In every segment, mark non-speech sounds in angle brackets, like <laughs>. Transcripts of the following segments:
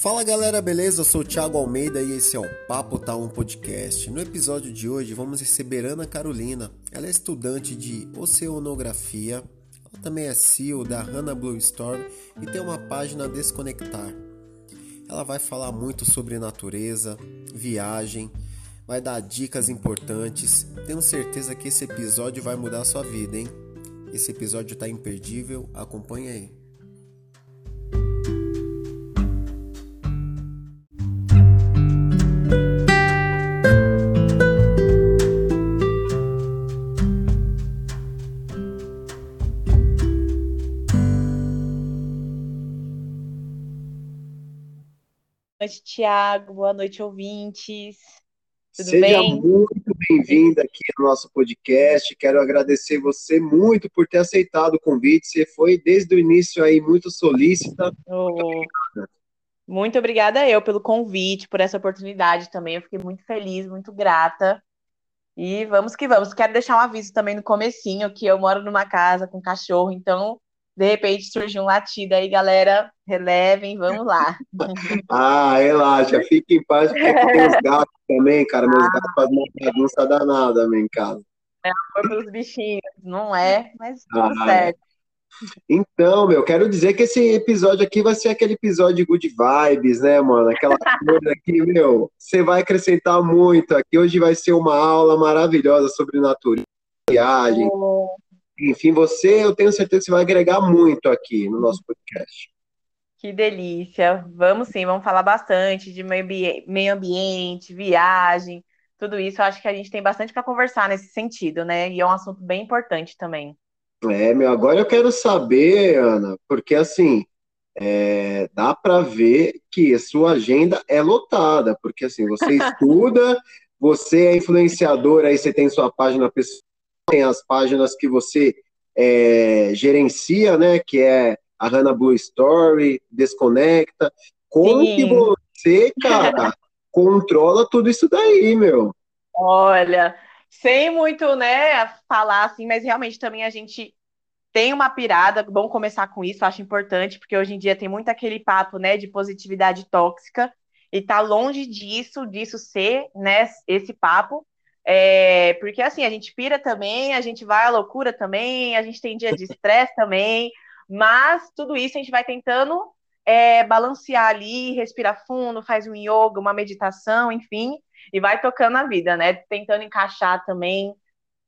Fala galera, beleza? Eu sou o Thiago Almeida e esse é o Papo Tá Um Podcast. No episódio de hoje vamos receber Ana Carolina. Ela é estudante de oceanografia, ela também é CEO da Hanna Blue Store e tem uma página Desconectar. Ela vai falar muito sobre natureza, viagem, vai dar dicas importantes. Tenho certeza que esse episódio vai mudar a sua vida, hein? Esse episódio tá imperdível, acompanhe aí. Noite, Tiago. Boa noite, ouvintes. Tudo Seja bem? muito bem-vinda aqui no nosso podcast. Quero agradecer você muito por ter aceitado o convite. Você foi desde o início aí muito solícita. Oh, muito obrigada eu pelo convite, por essa oportunidade também. Eu fiquei muito feliz, muito grata. E vamos que vamos. Quero deixar um aviso também no comecinho que eu moro numa casa com cachorro, então de repente surgiu um latido aí, galera, relevem, vamos lá. Ah, relaxa, fique em paz, porque aqui tem os <laughs> gatos também, cara. Meus Ah. gatos fazem uma bagunça danada em casa. Foi pelos bichinhos, não é, mas tudo Ah, certo. Então, meu, quero dizer que esse episódio aqui vai ser aquele episódio good vibes, né, mano? Aquela coisa que, meu, você vai acrescentar muito aqui. Hoje vai ser uma aula maravilhosa sobre natureza, viagem. Oh, Enfim, você, eu tenho certeza que você vai agregar muito aqui no nosso podcast. que delícia. Vamos sim, vamos falar bastante de meio ambi- meio ambiente, viagem, tudo isso. Eu acho que a gente tem bastante para conversar nesse sentido, né? E é um assunto bem importante também. É, meu, agora eu quero saber, Ana, porque assim, é, dá para ver que a sua agenda é lotada, porque assim, você <laughs> estuda, você é influenciadora, aí você tem sua página pessoal, tem as páginas que você é, gerencia, né, que é a Hannah Blue Story, Desconecta. Como que Sim. você, cara, <laughs> controla tudo isso daí, meu? Olha, sem muito, né, falar assim, mas realmente também a gente tem uma pirada, bom começar com isso, acho importante, porque hoje em dia tem muito aquele papo, né, de positividade tóxica, e tá longe disso, disso ser, né, esse papo, é, porque assim, a gente pira também, a gente vai à loucura também, a gente tem dia de estresse também, mas tudo isso a gente vai tentando é, balancear ali, respirar fundo, faz um yoga, uma meditação, enfim, e vai tocando a vida, né, tentando encaixar também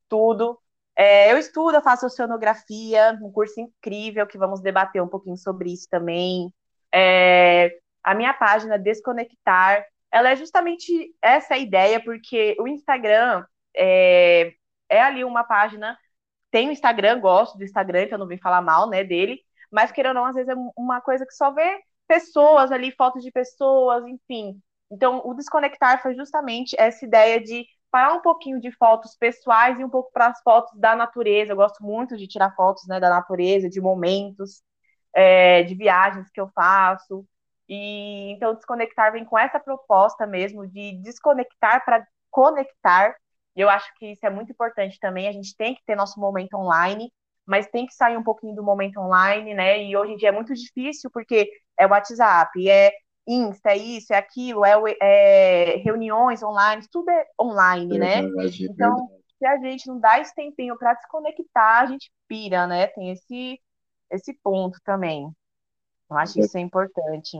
tudo, é, eu estudo, eu faço oceanografia, um curso incrível que vamos debater um pouquinho sobre isso também. É, a minha página Desconectar, ela é justamente essa ideia, porque o Instagram é, é ali uma página. Tem o Instagram, gosto do Instagram, então não vim falar mal, né, dele, mas querendo ou não, às vezes é uma coisa que só vê pessoas ali, fotos de pessoas, enfim. Então, o Desconectar foi justamente essa ideia de parar um pouquinho de fotos pessoais e um pouco para as fotos da natureza. Eu gosto muito de tirar fotos, né, da natureza, de momentos, é, de viagens que eu faço. E então desconectar vem com essa proposta mesmo de desconectar para conectar. Eu acho que isso é muito importante também. A gente tem que ter nosso momento online, mas tem que sair um pouquinho do momento online, né? E hoje em dia é muito difícil porque é WhatsApp, é Insta, é isso, é aquilo, é, é reuniões online, tudo é online, né? Verdade, Então, verdade. se a gente não dá esse tempinho para desconectar, a gente pira, né? Tem esse, esse ponto também. Eu acho que isso é importante.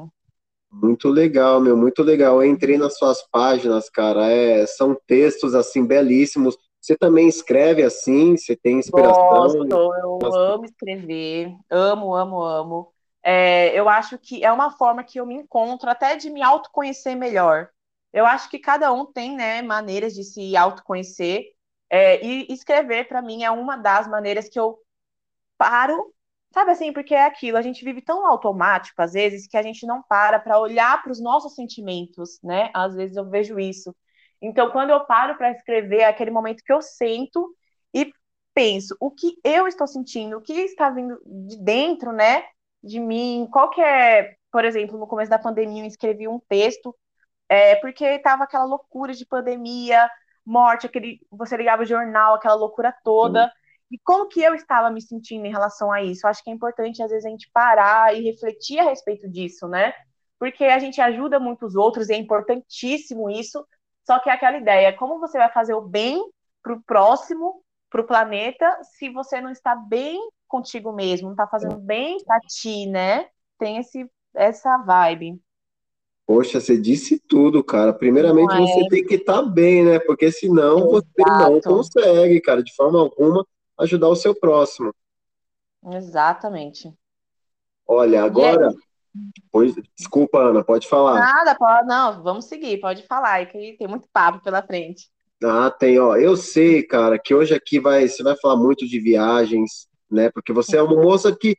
Muito legal, meu, muito legal. Eu entrei nas suas páginas, cara. É, são textos assim belíssimos. Você também escreve assim? Você tem inspiração? Gosto, eu Gosto. amo escrever, amo, amo, amo. É, eu acho que é uma forma que eu me encontro até de me autoconhecer melhor. Eu acho que cada um tem, né, maneiras de se autoconhecer, é, e escrever, para mim, é uma das maneiras que eu paro, sabe assim, porque é aquilo, a gente vive tão automático, às vezes, que a gente não para para olhar para os nossos sentimentos, né? Às vezes eu vejo isso. Então, quando eu paro para escrever, é aquele momento que eu sento e penso o que eu estou sentindo, o que está vindo de dentro, né, de mim, qual que é, por exemplo, no começo da pandemia eu escrevi um texto, é, porque estava aquela loucura de pandemia, morte, aquele, você ligava o jornal, aquela loucura toda, e como que eu estava me sentindo em relação a isso? Eu acho que é importante, às vezes, a gente parar e refletir a respeito disso, né? porque a gente ajuda muitos outros e é importantíssimo isso. Só que é aquela ideia, como você vai fazer o bem para o próximo, para o planeta, se você não está bem contigo mesmo, não está fazendo bem para ti, né? Tem esse, essa vibe. Poxa, você disse tudo, cara. Primeiramente, é. você tem que estar tá bem, né? Porque senão Exato. você não consegue, cara, de forma alguma, ajudar o seu próximo. Exatamente. Olha, agora. Pois, desculpa, Ana, pode falar. Nada, pode, não, vamos seguir, pode falar, que tem muito papo pela frente. Ah, tem, ó. Eu sei, cara, que hoje aqui vai, você vai falar muito de viagens, né? Porque você é uma moça que,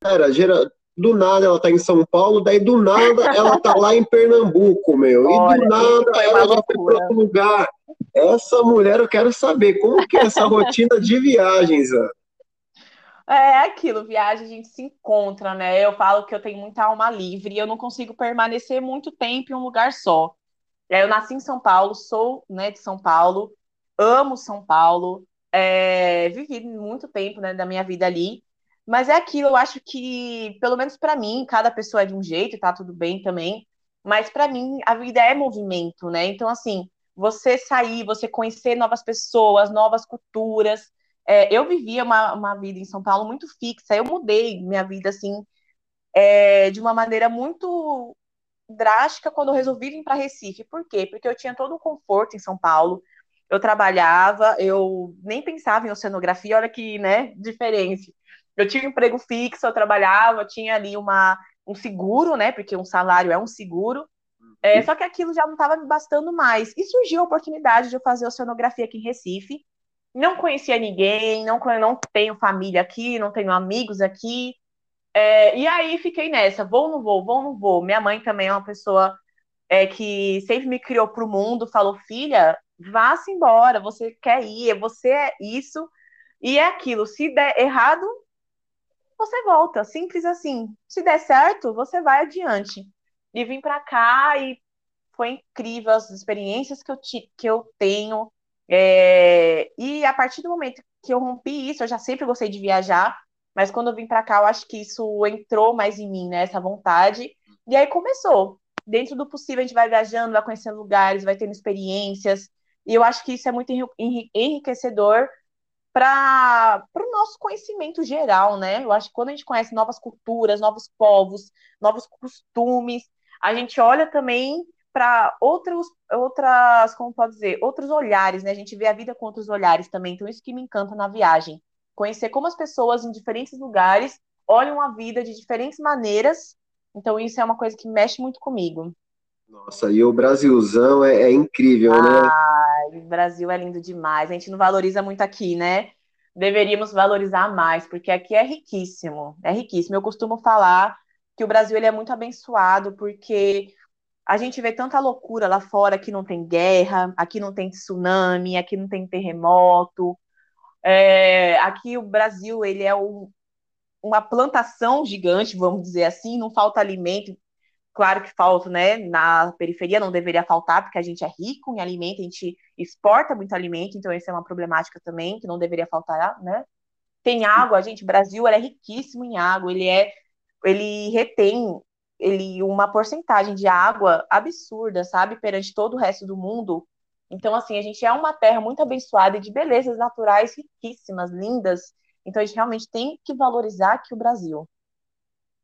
cara, gera, do nada ela tá em São Paulo, daí do nada ela tá lá em Pernambuco, meu. Olha, e do nada ela já foi para outro lugar. Essa mulher eu quero saber como que é essa <laughs> rotina de viagens, Ana. É aquilo, viagem a gente se encontra, né? Eu falo que eu tenho muita alma livre e eu não consigo permanecer muito tempo em um lugar só. É, eu nasci em São Paulo, sou né, de São Paulo, amo São Paulo, é, vivi muito tempo né, da minha vida ali, mas é aquilo, eu acho que, pelo menos para mim, cada pessoa é de um jeito, tá tudo bem também, mas para mim a vida é movimento, né? Então, assim, você sair, você conhecer novas pessoas, novas culturas, é, eu vivia uma, uma vida em São Paulo muito fixa, eu mudei minha vida, assim, é, de uma maneira muito drástica quando eu resolvi vir para Recife. Por quê? Porque eu tinha todo o conforto em São Paulo, eu trabalhava, eu nem pensava em oceanografia, olha que, né, diferente. Eu tinha um emprego fixo, eu trabalhava, tinha ali uma, um seguro, né, porque um salário é um seguro, é, uhum. só que aquilo já não estava me bastando mais. E surgiu a oportunidade de eu fazer oceanografia aqui em Recife, não conhecia ninguém, não, não tenho família aqui, não tenho amigos aqui. É, e aí fiquei nessa, vou ou não vou, vou ou não vou. Minha mãe também é uma pessoa é, que sempre me criou para o mundo, falou, filha, vá-se embora, você quer ir, você é isso e é aquilo. Se der errado, você volta, simples assim. Se der certo, você vai adiante. E vim para cá e foi incrível as experiências que eu, que eu tenho, é, e a partir do momento que eu rompi isso, eu já sempre gostei de viajar, mas quando eu vim para cá, eu acho que isso entrou mais em mim, né? Essa vontade. E aí começou. Dentro do possível, a gente vai viajando, vai conhecendo lugares, vai tendo experiências. E eu acho que isso é muito enriquecedor para o nosso conhecimento geral, né? Eu acho que quando a gente conhece novas culturas, novos povos, novos costumes, a gente olha também para outros, outras, como pode dizer, outros olhares, né? A gente vê a vida com outros olhares também. Então, isso que me encanta na viagem. Conhecer como as pessoas em diferentes lugares olham a vida de diferentes maneiras. Então, isso é uma coisa que mexe muito comigo. Nossa, e o Brasilzão é, é incrível, né? O Brasil é lindo demais. A gente não valoriza muito aqui, né? Deveríamos valorizar mais, porque aqui é riquíssimo. É riquíssimo. Eu costumo falar que o Brasil ele é muito abençoado, porque a gente vê tanta loucura lá fora, que não tem guerra, aqui não tem tsunami, aqui não tem terremoto. É, aqui o Brasil ele é um, uma plantação gigante, vamos dizer assim, não falta alimento. Claro que falta, né? Na periferia não deveria faltar, porque a gente é rico em alimento, a gente exporta muito alimento, então essa é uma problemática também, que não deveria faltar, né? Tem água, gente, o Brasil é riquíssimo em água, ele é ele retém ele uma porcentagem de água absurda, sabe, perante todo o resto do mundo. Então, assim, a gente é uma terra muito abençoada e de belezas naturais riquíssimas, lindas. Então, a gente realmente tem que valorizar aqui o Brasil.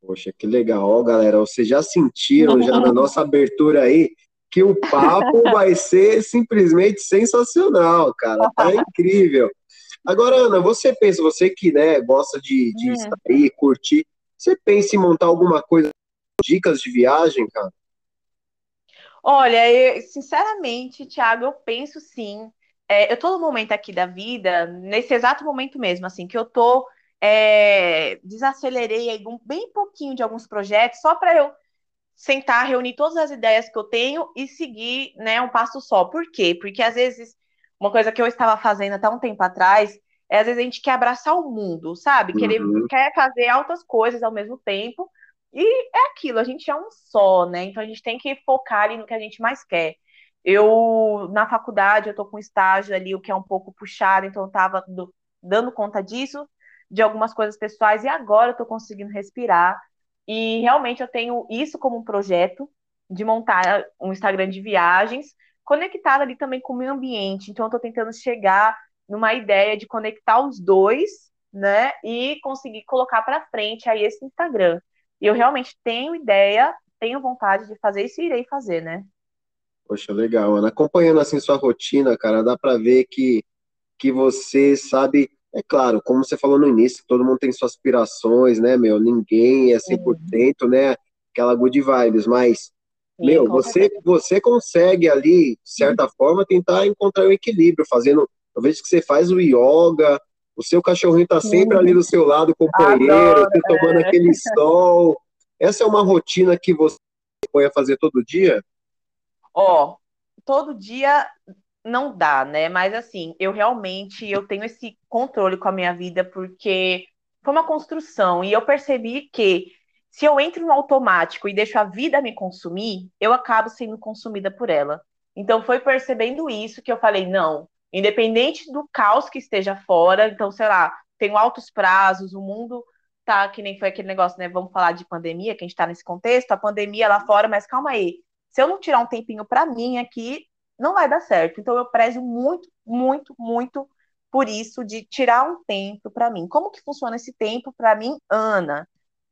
Poxa, que legal, Ó, galera. Vocês já sentiram já na nossa abertura aí que o papo <laughs> vai ser simplesmente sensacional, cara. Tá incrível. Agora, Ana, você pensa, você que né, gosta de, de hum. sair, curtir, você pensa em montar alguma coisa dicas de viagem, cara? Olha, eu, sinceramente, Thiago, eu penso sim. É, eu tô no momento aqui da vida, nesse exato momento mesmo, assim, que eu tô é, desacelerei um, bem pouquinho de alguns projetos, só para eu sentar, reunir todas as ideias que eu tenho e seguir, né, um passo só. Por quê? Porque às vezes uma coisa que eu estava fazendo até um tempo atrás é às vezes a gente quer abraçar o mundo, sabe? Querer, uhum. quer fazer altas coisas ao mesmo tempo e é aquilo, a gente é um só, né? Então a gente tem que focar ali no que a gente mais quer. Eu, na faculdade, eu tô com estágio ali, o que é um pouco puxado, então eu tava do, dando conta disso, de algumas coisas pessoais, e agora eu tô conseguindo respirar. E realmente eu tenho isso como um projeto de montar um Instagram de viagens, conectado ali também com o meio ambiente. Então eu estou tentando chegar numa ideia de conectar os dois, né? E conseguir colocar para frente aí esse Instagram. E eu realmente tenho ideia, tenho vontade de fazer isso e irei fazer, né? Poxa, legal, Ana. Acompanhando assim sua rotina, cara, dá para ver que, que você sabe, é claro, como você falou no início, todo mundo tem suas aspirações, né, meu? Ninguém é 100%, né? Aquela good vibes, mas Sim, meu, você, você consegue ali, de certa forma, tentar encontrar um equilíbrio, fazendo. Eu vejo que você faz o yoga, o seu cachorrinho tá sempre ali do seu lado, companheiro, Adoro, você tomando é. aquele sol. Essa é uma rotina que você põe a fazer todo dia? Ó, todo dia não dá, né? Mas assim, eu realmente eu tenho esse controle com a minha vida porque foi uma construção e eu percebi que se eu entro no automático e deixo a vida me consumir, eu acabo sendo consumida por ela. Então foi percebendo isso que eu falei, não, independente do caos que esteja fora, então sei lá, tenho altos prazos, o mundo tá que nem foi aquele negócio, né? Vamos falar de pandemia, que a gente tá nesse contexto, a pandemia lá fora, mas calma aí. Se eu não tirar um tempinho para mim aqui, não vai dar certo. Então eu prezo muito, muito, muito por isso de tirar um tempo para mim. Como que funciona esse tempo para mim, Ana?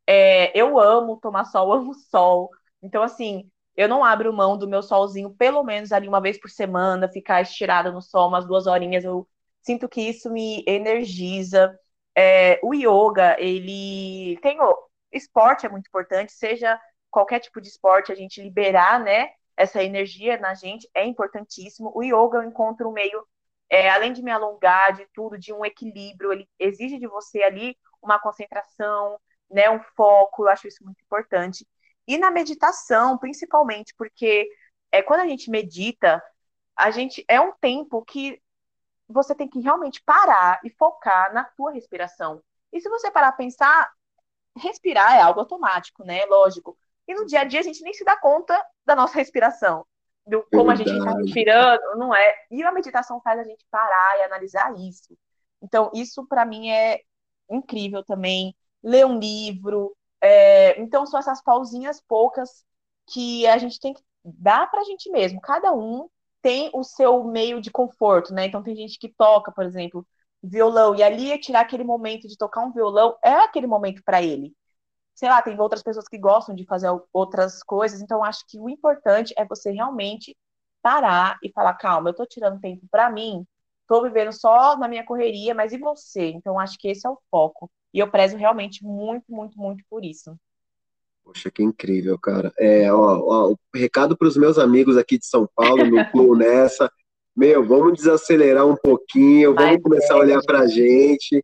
É, eu amo tomar sol, <laughs> amo sol. Então, assim, eu não abro mão do meu solzinho, pelo menos ali uma vez por semana, ficar estirada no sol umas duas horinhas. Eu sinto que isso me energiza. É, o yoga, ele tem o esporte é muito importante, seja qualquer tipo de esporte, a gente liberar, né, essa energia na gente é importantíssimo. O yoga eu encontro um meio, é, além de me alongar, de tudo, de um equilíbrio, ele exige de você ali uma concentração, né, um foco, eu acho isso muito importante. E na meditação, principalmente, porque é, quando a gente medita, a gente é um tempo que você tem que realmente parar e focar na tua respiração. E se você parar a pensar, respirar é algo automático, né? Lógico. E no dia a dia a gente nem se dá conta da nossa respiração, do como a gente está respirando, não é? E a meditação faz a gente parar e analisar isso. Então, isso para mim é incrível também ler um livro. É, então, são essas pausinhas poucas que a gente tem que dar para a gente mesmo. Cada um tem o seu meio de conforto, né? Então, tem gente que toca, por exemplo, violão, e ali tirar aquele momento de tocar um violão é aquele momento para ele. Sei lá, tem outras pessoas que gostam de fazer outras coisas, então acho que o importante é você realmente parar e falar: calma, eu tô tirando tempo para mim, tô vivendo só na minha correria, mas e você? Então acho que esse é o foco. E eu prezo realmente muito, muito, muito por isso. Poxa, que incrível, cara. É, ó, ó recado para os meus amigos aqui de São Paulo, no <laughs> Clube nessa. Meu, vamos desacelerar um pouquinho, vamos começar a olhar para a gente.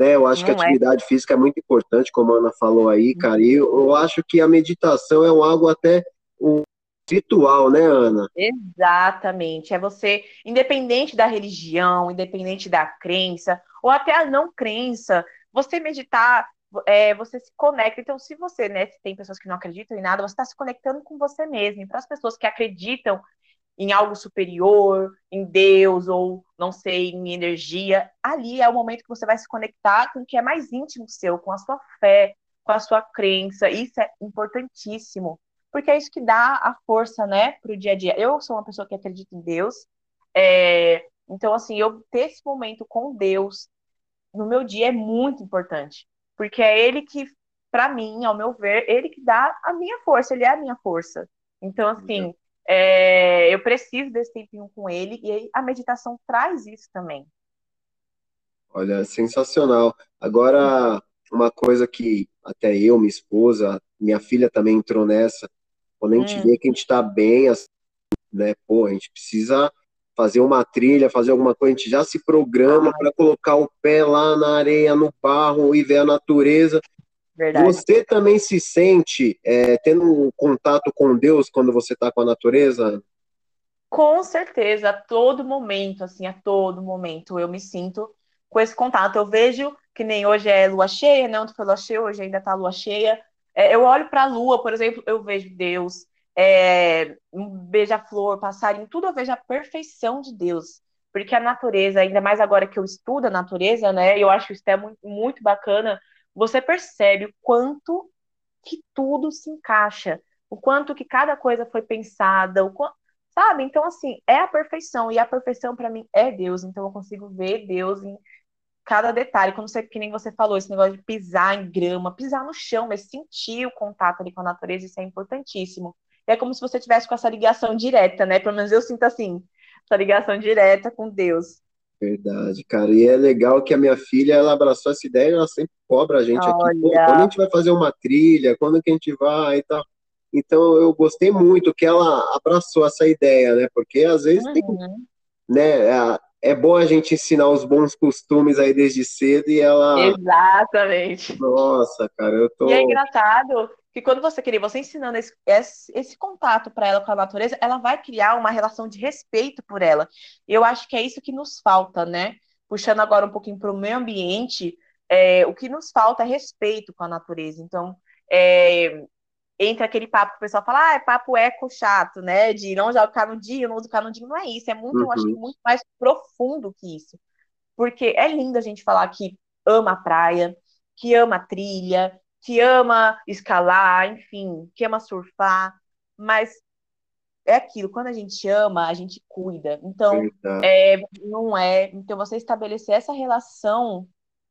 Né? Eu acho Não que a é. atividade é. física é muito importante, como a Ana falou aí, cara. E eu acho que a meditação é um algo até um ritual, né, Ana? Exatamente. É você, independente da religião, independente da crença, ou até a não crença, você meditar, é, você se conecta. Então, se você, né, se tem pessoas que não acreditam em nada, você está se conectando com você mesmo. E para as pessoas que acreditam em algo superior, em Deus, ou não sei, em energia, ali é o momento que você vai se conectar com o que é mais íntimo seu, com a sua fé, com a sua crença. Isso é importantíssimo, porque é isso que dá a força, né, para o dia a dia. Eu sou uma pessoa que acredita em Deus, é, então, assim, eu ter esse momento com Deus, no meu dia é muito importante, porque é ele que, para mim, ao meu ver, ele que dá a minha força, ele é a minha força. Então, assim, é, eu preciso desse tempinho com ele e a meditação traz isso também. Olha, sensacional. Agora, uma coisa que até eu, minha esposa, minha filha também entrou nessa, quando a gente hum. vê que a gente está bem, né, pô, a gente precisa fazer uma trilha, fazer alguma coisa, a gente já se programa para colocar o pé lá na areia, no barro e ver a natureza. Verdade. Você também se sente é, tendo um contato com Deus quando você está com a natureza? Com certeza, a todo momento, assim, a todo momento eu me sinto com esse contato. Eu vejo que nem hoje é lua cheia, né? Ontem foi lua cheia, hoje ainda tá lua cheia. É, eu olho para a lua, por exemplo, eu vejo Deus é, um beija-flor, passarinho, tudo eu vejo a perfeição de Deus. Porque a natureza, ainda mais agora que eu estudo a natureza, né? Eu acho isso é muito, muito bacana. Você percebe o quanto que tudo se encaixa, o quanto que cada coisa foi pensada, o quanto, sabe? Então, assim, é a perfeição, e a perfeição para mim é Deus, então eu consigo ver Deus em cada detalhe, como você, que nem você falou, esse negócio de pisar em grama, pisar no chão, mas sentir o contato ali com a natureza, isso é importantíssimo. E é como se você tivesse com essa ligação direta, né? Pelo menos eu sinto assim, essa ligação direta com Deus. Verdade, cara. E é legal que a minha filha, ela abraçou essa ideia, ela sempre cobra a gente Olha. aqui, Pô, quando a gente vai fazer uma trilha, quando que a gente vai e tal. Então eu gostei muito que ela abraçou essa ideia, né? Porque às vezes uhum. tem, né, é bom a gente ensinar os bons costumes aí desde cedo e ela. Exatamente. Nossa, cara, eu tô. E é engraçado que quando você queria, você ensinando esse, esse, esse contato para ela com a natureza, ela vai criar uma relação de respeito por ela. Eu acho que é isso que nos falta, né? Puxando agora um pouquinho para o meio ambiente, é, o que nos falta é respeito com a natureza. Então, é, entra aquele papo que o pessoal fala, ah, é papo eco chato, né? De não usar o canudinho, não usa o canudinho, não é isso, é muito, uhum. eu acho que muito mais profundo que isso. Porque é lindo a gente falar que ama a praia, que ama a trilha, que ama escalar, enfim, que ama surfar, mas é aquilo, quando a gente ama, a gente cuida. Então, é, não é. Então, você estabelecer essa relação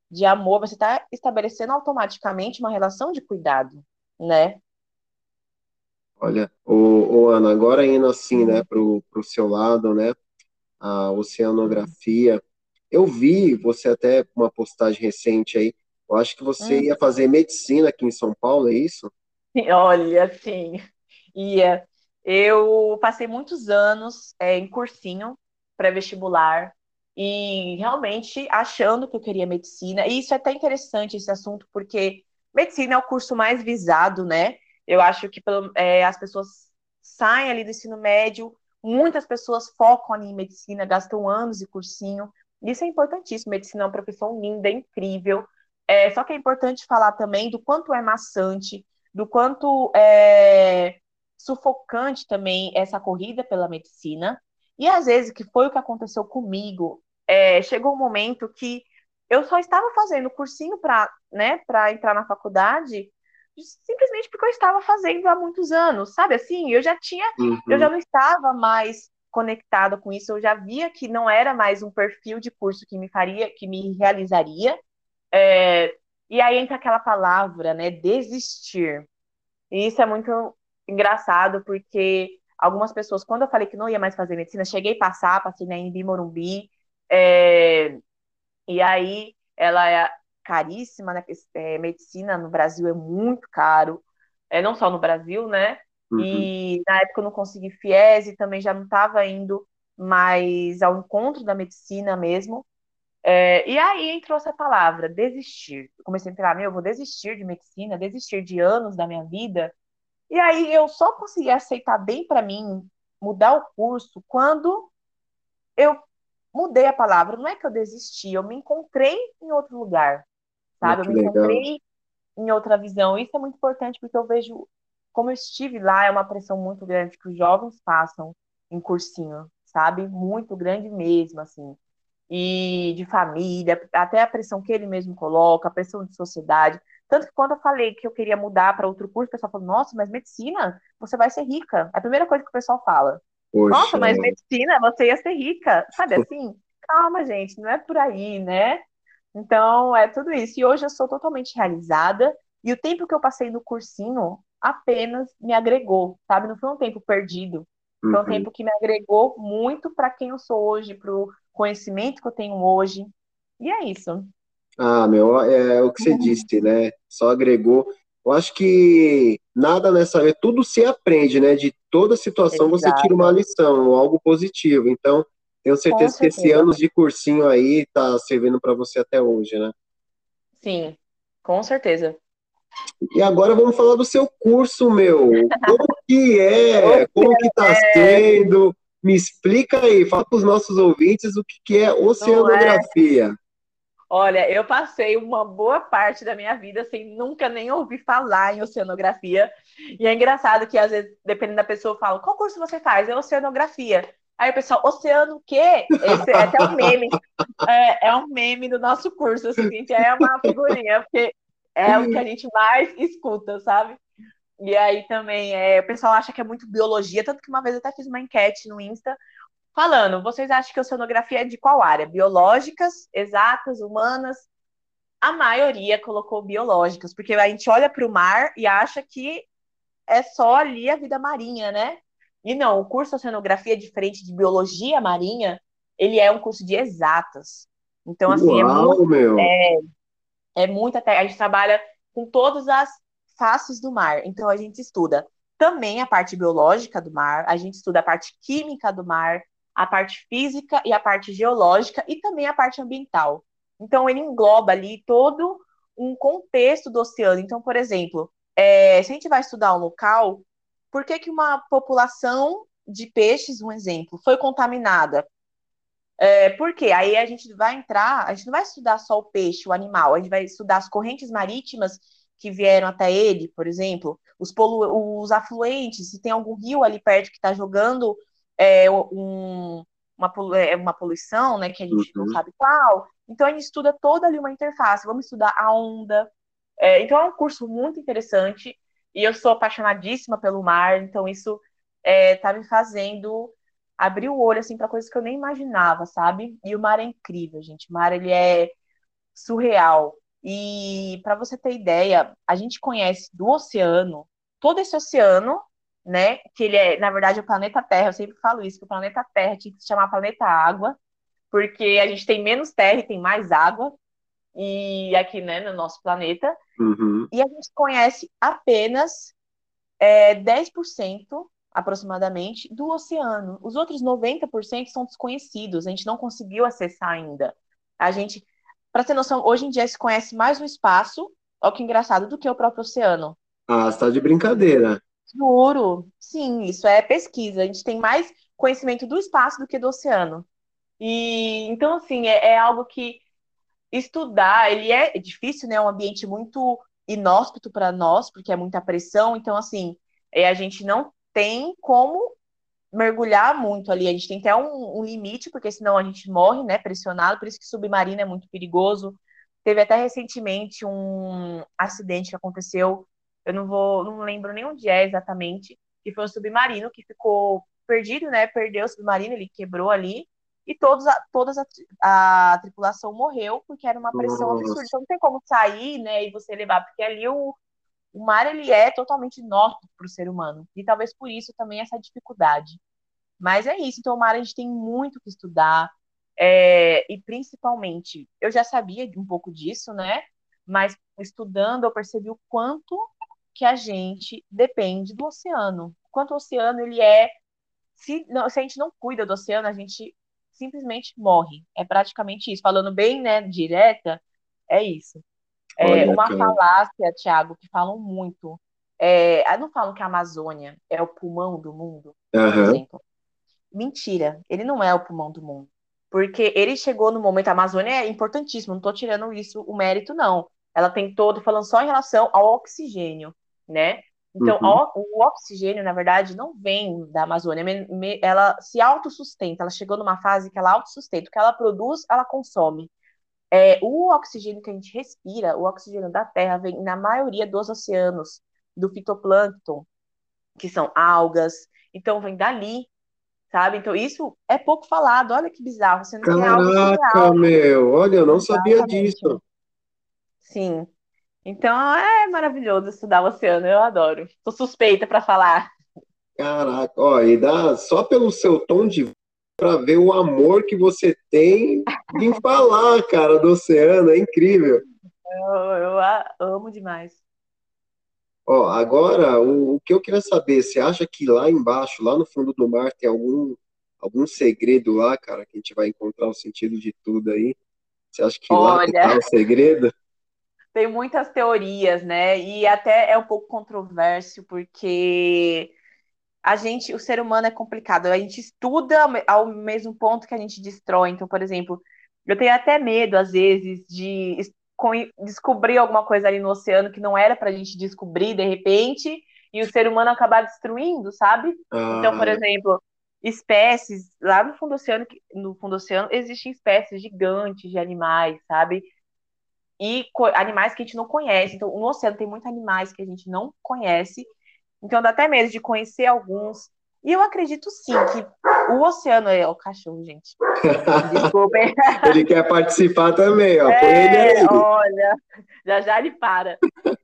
de amor, você está estabelecendo automaticamente uma relação de cuidado, né? Olha, o, o Ana, agora indo assim, né, para o seu lado, né, a oceanografia, eu vi você até uma postagem recente aí, eu acho que você hum. ia fazer medicina aqui em São Paulo, é isso? Olha, sim, ia. Eu passei muitos anos é, em cursinho pré-vestibular e realmente achando que eu queria medicina. E isso é até interessante esse assunto, porque medicina é o curso mais visado, né? Eu acho que é, as pessoas saem ali do ensino médio, muitas pessoas focam ali em medicina, gastam anos de cursinho. Isso é importantíssimo. Medicina é uma profissão linda, é incrível. É, só que é importante falar também do quanto é maçante, do quanto é sufocante também essa corrida pela medicina. E às vezes, que foi o que aconteceu comigo, é, chegou um momento que eu só estava fazendo cursinho para né, entrar na faculdade simplesmente porque eu estava fazendo há muitos anos, sabe? Assim, eu já tinha, uhum. eu já não estava mais conectada com isso, eu já via que não era mais um perfil de curso que me faria, que me realizaria. É, e aí entra aquela palavra, né? Desistir. E isso é muito engraçado, porque algumas pessoas, quando eu falei que não ia mais fazer medicina, cheguei a passar, passei na Embi Morumbi, é, e aí ela caríssima, né? É, medicina no Brasil é muito caro, é, não só no Brasil, né? Uhum. E na época eu não consegui FIES e também já não estava indo mais ao encontro da medicina mesmo. É, e aí entrou essa palavra, desistir. Eu comecei a entrar, meu, eu vou desistir de medicina, desistir de anos da minha vida. E aí eu só consegui aceitar bem para mim mudar o curso quando eu mudei a palavra. Não é que eu desisti, eu me encontrei em outro lugar sabe? eu me encontrei em outra visão. Isso é muito importante porque eu vejo, como eu estive lá, é uma pressão muito grande que os jovens passam em cursinho, sabe? Muito grande mesmo, assim. E de família, até a pressão que ele mesmo coloca, a pressão de sociedade. Tanto que quando eu falei que eu queria mudar para outro curso, o pessoal falou: Nossa, mas medicina, você vai ser rica. É a primeira coisa que o pessoal fala. Poxa. Nossa, mas medicina, você ia ser rica. Sabe assim? Calma, gente, não é por aí, né? Então, é tudo isso. E hoje eu sou totalmente realizada. E o tempo que eu passei no cursinho apenas me agregou, sabe? Não foi um tempo perdido. Foi um uhum. tempo que me agregou muito para quem eu sou hoje, para o conhecimento que eu tenho hoje. E é isso. Ah, meu, é o que você uhum. disse, né? Só agregou. Eu acho que nada nessa vida, tudo se aprende, né? De toda situação Exato. você tira uma lição, algo positivo. Então, tenho certeza, certeza, que esse anos de cursinho aí tá servindo para você até hoje, né? Sim, com certeza. E agora vamos falar do seu curso, meu. Como que é? Como que tá é? sendo? Me explica aí, fala para os nossos ouvintes o que, que é oceanografia. É? Olha, eu passei uma boa parte da minha vida sem nunca nem ouvir falar em oceanografia. E é engraçado que, às vezes, dependendo da pessoa, eu falo, qual curso você faz? É oceanografia. Aí o pessoal, oceano o quê? Esse é até um meme. É, é, um meme do nosso curso, seguinte, é uma figurinha, porque É o que a gente mais escuta, sabe? E aí também, é, o pessoal acha que é muito biologia, tanto que uma vez eu até fiz uma enquete no Insta falando, vocês acham que a oceanografia é de qual área? Biológicas, exatas, humanas? A maioria colocou biológicas, porque a gente olha para o mar e acha que é só ali a vida marinha, né? E não, o curso de oceanografia, diferente de biologia marinha, ele é um curso de exatas. Então, assim, é Uau, é muito, é, é muita. A gente trabalha com todas as faces do mar. Então, a gente estuda também a parte biológica do mar, a gente estuda a parte química do mar, a parte física e a parte geológica e também a parte ambiental. Então, ele engloba ali todo um contexto do oceano. Então, por exemplo, é, se a gente vai estudar um local, por que, que uma população de peixes, um exemplo, foi contaminada? É, por quê? Aí a gente vai entrar, a gente não vai estudar só o peixe, o animal, a gente vai estudar as correntes marítimas que vieram até ele, por exemplo, os, polu os afluentes, se tem algum rio ali perto que está jogando é, um, uma, é, uma poluição, né, que a gente uhum. não sabe qual. Então a gente estuda toda ali uma interface, vamos estudar a onda. É, então é um curso muito interessante e eu sou apaixonadíssima pelo mar, então isso está é, me fazendo abrir o olho assim para coisas que eu nem imaginava, sabe? E o mar é incrível, gente. O mar ele é surreal. E para você ter ideia, a gente conhece do oceano, todo esse oceano, né? Que ele é, na verdade, o planeta Terra. Eu sempre falo isso, que o planeta Terra tinha que se chamar planeta Água, porque a gente tem menos terra e tem mais água. E aqui, né, no nosso planeta. Uhum. E a gente conhece apenas é, 10% aproximadamente, do oceano. Os outros 90% são desconhecidos, a gente não conseguiu acessar ainda. A gente, para ter noção, hoje em dia se conhece mais o espaço, olha que engraçado, do que o próprio oceano. Ah, você tá de brincadeira. Juro, sim, isso é pesquisa. A gente tem mais conhecimento do espaço do que do oceano. E então, assim, é, é algo que estudar, ele é difícil, né? É um ambiente muito inóspito para nós, porque é muita pressão. Então, assim, é, a gente não tem como mergulhar muito ali. A gente tem até um, um, limite, porque senão a gente morre, né, pressionado. Por isso que submarino é muito perigoso. Teve até recentemente um acidente que aconteceu, eu não vou, não lembro nem onde é exatamente, que foi um submarino que ficou perdido, né? Perdeu o submarino, ele quebrou ali. E todos a, todas a, a tripulação morreu porque era uma pressão Nossa. absurda. Então não tem como sair, né? E você levar, porque ali o, o mar ele é totalmente inóspito para o ser humano. E talvez por isso também essa dificuldade. Mas é isso. Então, o mar a gente tem muito que estudar. É, e principalmente, eu já sabia um pouco disso, né? Mas estudando, eu percebi o quanto que a gente depende do oceano. O quanto o oceano ele é. Se, não, se a gente não cuida do oceano, a gente simplesmente morre. É praticamente isso. Falando bem, né, direta, é isso. É uma cara. falácia, Thiago, que falam muito. É, não falam que a Amazônia é o pulmão do mundo, por uhum. exemplo. Mentira, ele não é o pulmão do mundo. Porque ele chegou no momento, a Amazônia é importantíssima, não estou tirando isso, o mérito, não. Ela tem todo, falando só em relação ao oxigênio, né? Então, uhum. o oxigênio, na verdade, não vem da Amazônia, ela se autossustenta, ela chegou numa fase que ela autossustenta, o que ela produz, ela consome. É, o oxigênio que a gente respira, o oxigênio da Terra, vem na maioria dos oceanos, do fitoplâncton, que são algas, então vem dali, sabe? Então isso é pouco falado, olha que bizarro, sendo Caraca, que é algo surreal. meu, olha, eu não Exatamente. sabia disso. Sim. Então é maravilhoso estudar o oceano, eu adoro. Tô suspeita para falar. Caraca, ó, e dá só pelo seu tom de para ver o amor que você tem em falar, cara, do oceano. É incrível. Eu, eu amo demais. Ó, agora, o, o, que eu queria saber, você acha que lá embaixo, lá no fundo do mar, tem algum, algum segredo lá, cara, que a gente vai encontrar o sentido de tudo aí? Você acha que Olha, lá que tá o segredo? Tem muitas teorias, né? E até é um pouco controverso, porque a gente, o ser humano é complicado. A gente estuda ao mesmo ponto que a gente destrói. Então, por exemplo, eu tenho até medo, às vezes, de descobrir alguma coisa ali no oceano que não era para a gente descobrir de repente e o ser humano acabar destruindo, sabe? Ah. Então, por exemplo, espécies lá no fundo do oceano, no fundo do oceano existem espécies gigantes de animais, sabe? e animais que a gente não conhece. Então, no oceano tem muitos animais que a gente não conhece. Então, dá até medo de conhecer alguns. E eu acredito sim que o oceano é o cachorro, gente. <laughs> Desculpem. ele quer participar também, ó. É, olha, já já ele para.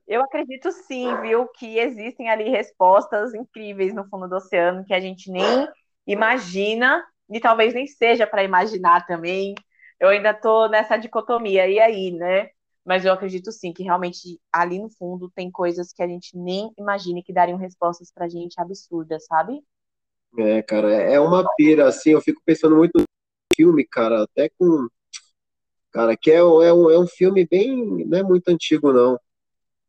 Eu acredito sim, viu, que existem ali respostas incríveis no fundo do oceano que a gente nem imagina e talvez nem seja para imaginar também. Eu ainda tô nessa dicotomia e aí, né? Mas eu acredito sim que realmente ali no fundo tem coisas que a gente nem imagina que dariam respostas pra gente absurdas, sabe? É, cara, é uma pira, assim, eu fico pensando muito no filme, cara, até com. Cara, que é, é, um, é um filme bem. Não é muito antigo, não.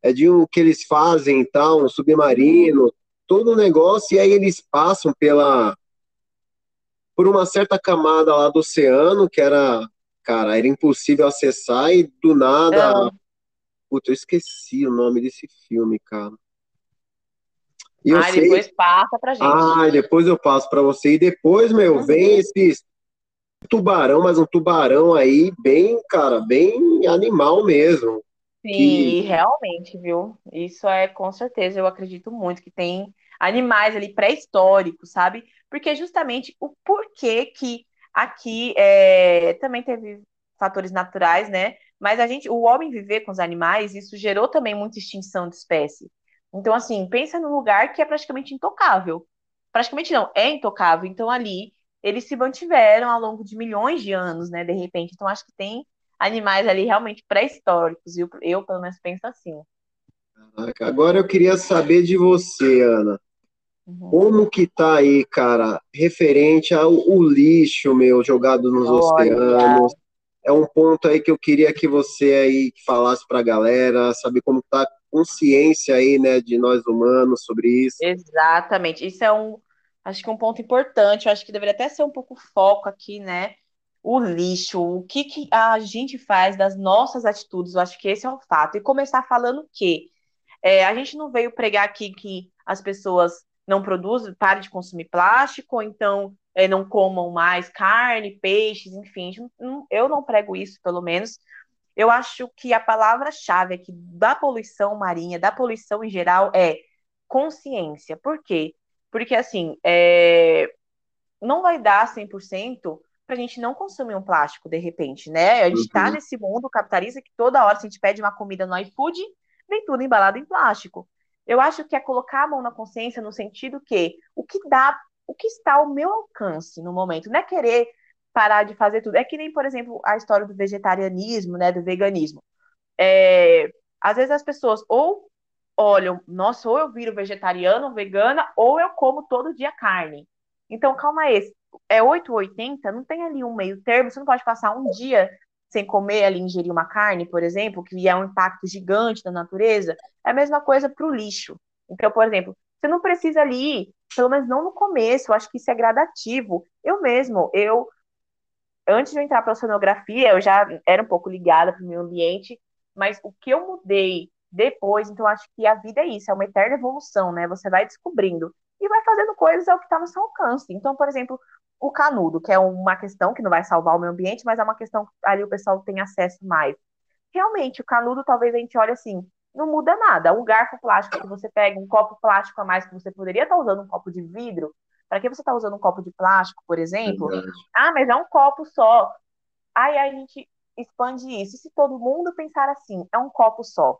É de um que eles fazem e tal, um submarino, todo um negócio, e aí eles passam pela. por uma certa camada lá do oceano, que era. Cara, era impossível acessar, e do nada. É. Puta, eu esqueci o nome desse filme, cara. E ah, sei... depois passa pra gente. Ah, depois eu passo pra você. E depois, meu, uhum. vem esse tubarão, mas um tubarão aí bem, cara, bem animal mesmo. Sim, que... realmente, viu? Isso é com certeza, eu acredito muito que tem animais ali pré-históricos, sabe? Porque justamente o porquê que aqui é, também teve fatores naturais, né? Mas a gente, o homem viver com os animais, isso gerou também muita extinção de espécie. Então, assim, pensa num lugar que é praticamente intocável. Praticamente não, é intocável. Então, ali, eles se mantiveram ao longo de milhões de anos, né, de repente. Então, acho que tem animais ali realmente pré-históricos. Eu, eu, pelo menos, penso assim. Agora eu queria saber de você, Ana. Uhum. Como que tá aí, cara, referente ao lixo, meu, jogado nos Olha. oceanos? É um ponto aí que eu queria que você aí falasse pra galera, saber como tá consciência aí, né, de nós humanos sobre isso. Exatamente. Isso é um, acho que um ponto importante. Eu acho que deveria até ser um pouco foco aqui, né? O lixo, o que, que a gente faz das nossas atitudes. Eu acho que esse é o fato. E começar falando que é, a gente não veio pregar aqui que as pessoas não produzem, parem de consumir plástico, ou então é, não comam mais carne, peixes, enfim. Eu não prego isso, pelo menos, eu acho que a palavra-chave aqui da poluição marinha, da poluição em geral, é consciência. Por quê? Porque, assim, é... não vai dar 100% para a gente não consumir um plástico, de repente, né? A gente está uhum. nesse mundo capitalista que toda hora, se a gente pede uma comida no iFood, vem tudo embalado em plástico. Eu acho que é colocar a mão na consciência no sentido que o que dá, o que está ao meu alcance no momento, não é querer parar de fazer tudo. É que nem, por exemplo, a história do vegetarianismo, né, do veganismo. É, às vezes as pessoas ou olham, nossa, ou eu viro vegetariano, vegana, ou eu como todo dia carne. Então, calma aí, é 8 ou 80, não tem ali um meio termo, você não pode passar um dia sem comer ali, ingerir uma carne, por exemplo, que é um impacto gigante na natureza, é a mesma coisa para o lixo. Então, por exemplo, você não precisa ali, pelo menos não no começo, eu acho que isso é gradativo. Eu mesmo, eu antes de eu entrar para a sonografia, eu já era um pouco ligada para o meu ambiente, mas o que eu mudei depois, então acho que a vida é isso, é uma eterna evolução, né? Você vai descobrindo e vai fazendo coisas ao que está no seu alcance. Então, por exemplo, o canudo, que é uma questão que não vai salvar o meio ambiente, mas é uma questão que ali o pessoal tem acesso mais. Realmente, o canudo, talvez a gente olhe assim, não muda nada. O garfo plástico que você pega, um copo plástico a mais que você poderia estar usando um copo de vidro, para que você está usando um copo de plástico, por exemplo? Verdade. Ah, mas é um copo só. Aí a gente expande isso. E se todo mundo pensar assim, é um copo só,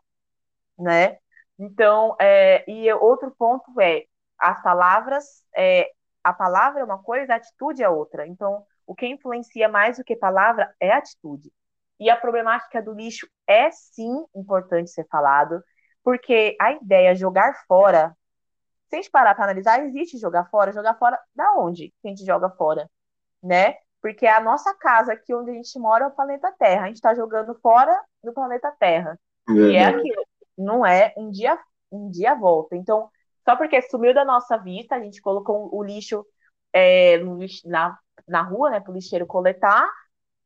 né? Então, é, e outro ponto é as palavras, é, a palavra é uma coisa, a atitude é outra. Então, o que influencia mais do que palavra é atitude. E a problemática do lixo é sim importante ser falado, porque a ideia de jogar fora se a gente parar para analisar, existe jogar fora. Jogar fora da onde que a gente joga fora? Né? Porque é a nossa casa aqui onde a gente mora é o planeta Terra. A gente está jogando fora do planeta Terra. E é aquilo. Não é um dia, um dia volta. Então, só porque sumiu da nossa vista, a gente colocou o lixo, é, na, na rua, né, para o lixeiro coletar,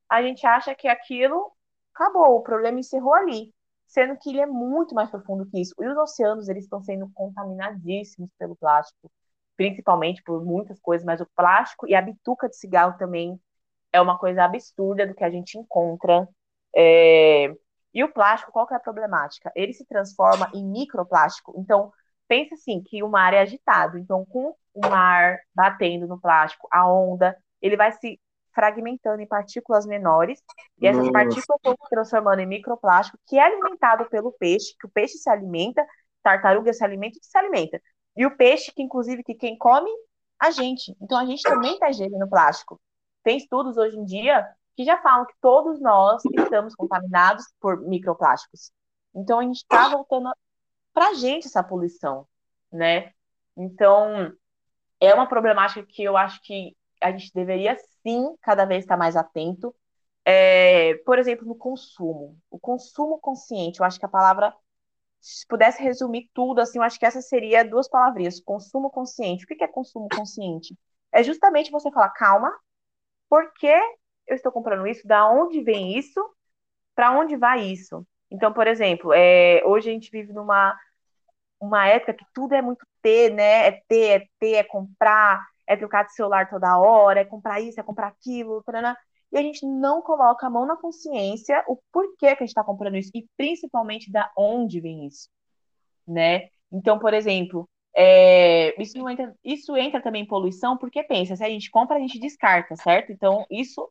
a gente acha que aquilo acabou, o problema encerrou ali sendo que ele é muito mais profundo que isso. E os oceanos, eles estão sendo contaminadíssimos pelo plástico, principalmente por muitas coisas, mas o plástico e a bituca de cigarro também é uma coisa absurda do que a gente encontra é, E o plástico, qual que é a problemática? Ele se transforma em microplástico. Então, pense assim, que o mar é agitado. Então, com o mar batendo no plástico, a onda, ele vai se fragmentando em partículas menores, e essas Nossa. partículas vão se transformando em microplástico, que é alimentado pelo peixe, que o peixe se alimenta, tartaruga se alimenta e se alimenta. E o peixe, que inclusive que quem come, a gente. Então a gente também está ingerindo plástico. Tem estudos hoje em dia que já falam que todos nós estamos contaminados por microplásticos. Então a gente está voltando para a gente essa poluição, né? Então é uma problemática que eu acho que a gente deveria sim cada vez estar mais atento. É, por exemplo, no consumo. O consumo consciente, eu acho que a palavra, se pudesse resumir tudo, assim, eu acho que essa seria duas palavrinhas, consumo consciente. O que é consumo consciente? É justamente você falar, calma, por que eu estou comprando isso? Da onde vem isso? Para onde vai isso? Então, por exemplo, é, hoje a gente vive numa uma época que tudo é muito ter, né? É ter, é ter, é comprar, é trocar de celular toda hora, é comprar isso, é comprar aquilo, e a gente não coloca a mão na consciência o porquê que a gente está comprando isso e principalmente da onde vem isso, né? Então, por exemplo, é, isso, entra, isso entra também em poluição, porque pensa, se a gente compra, a gente descarta, certo? Então, isso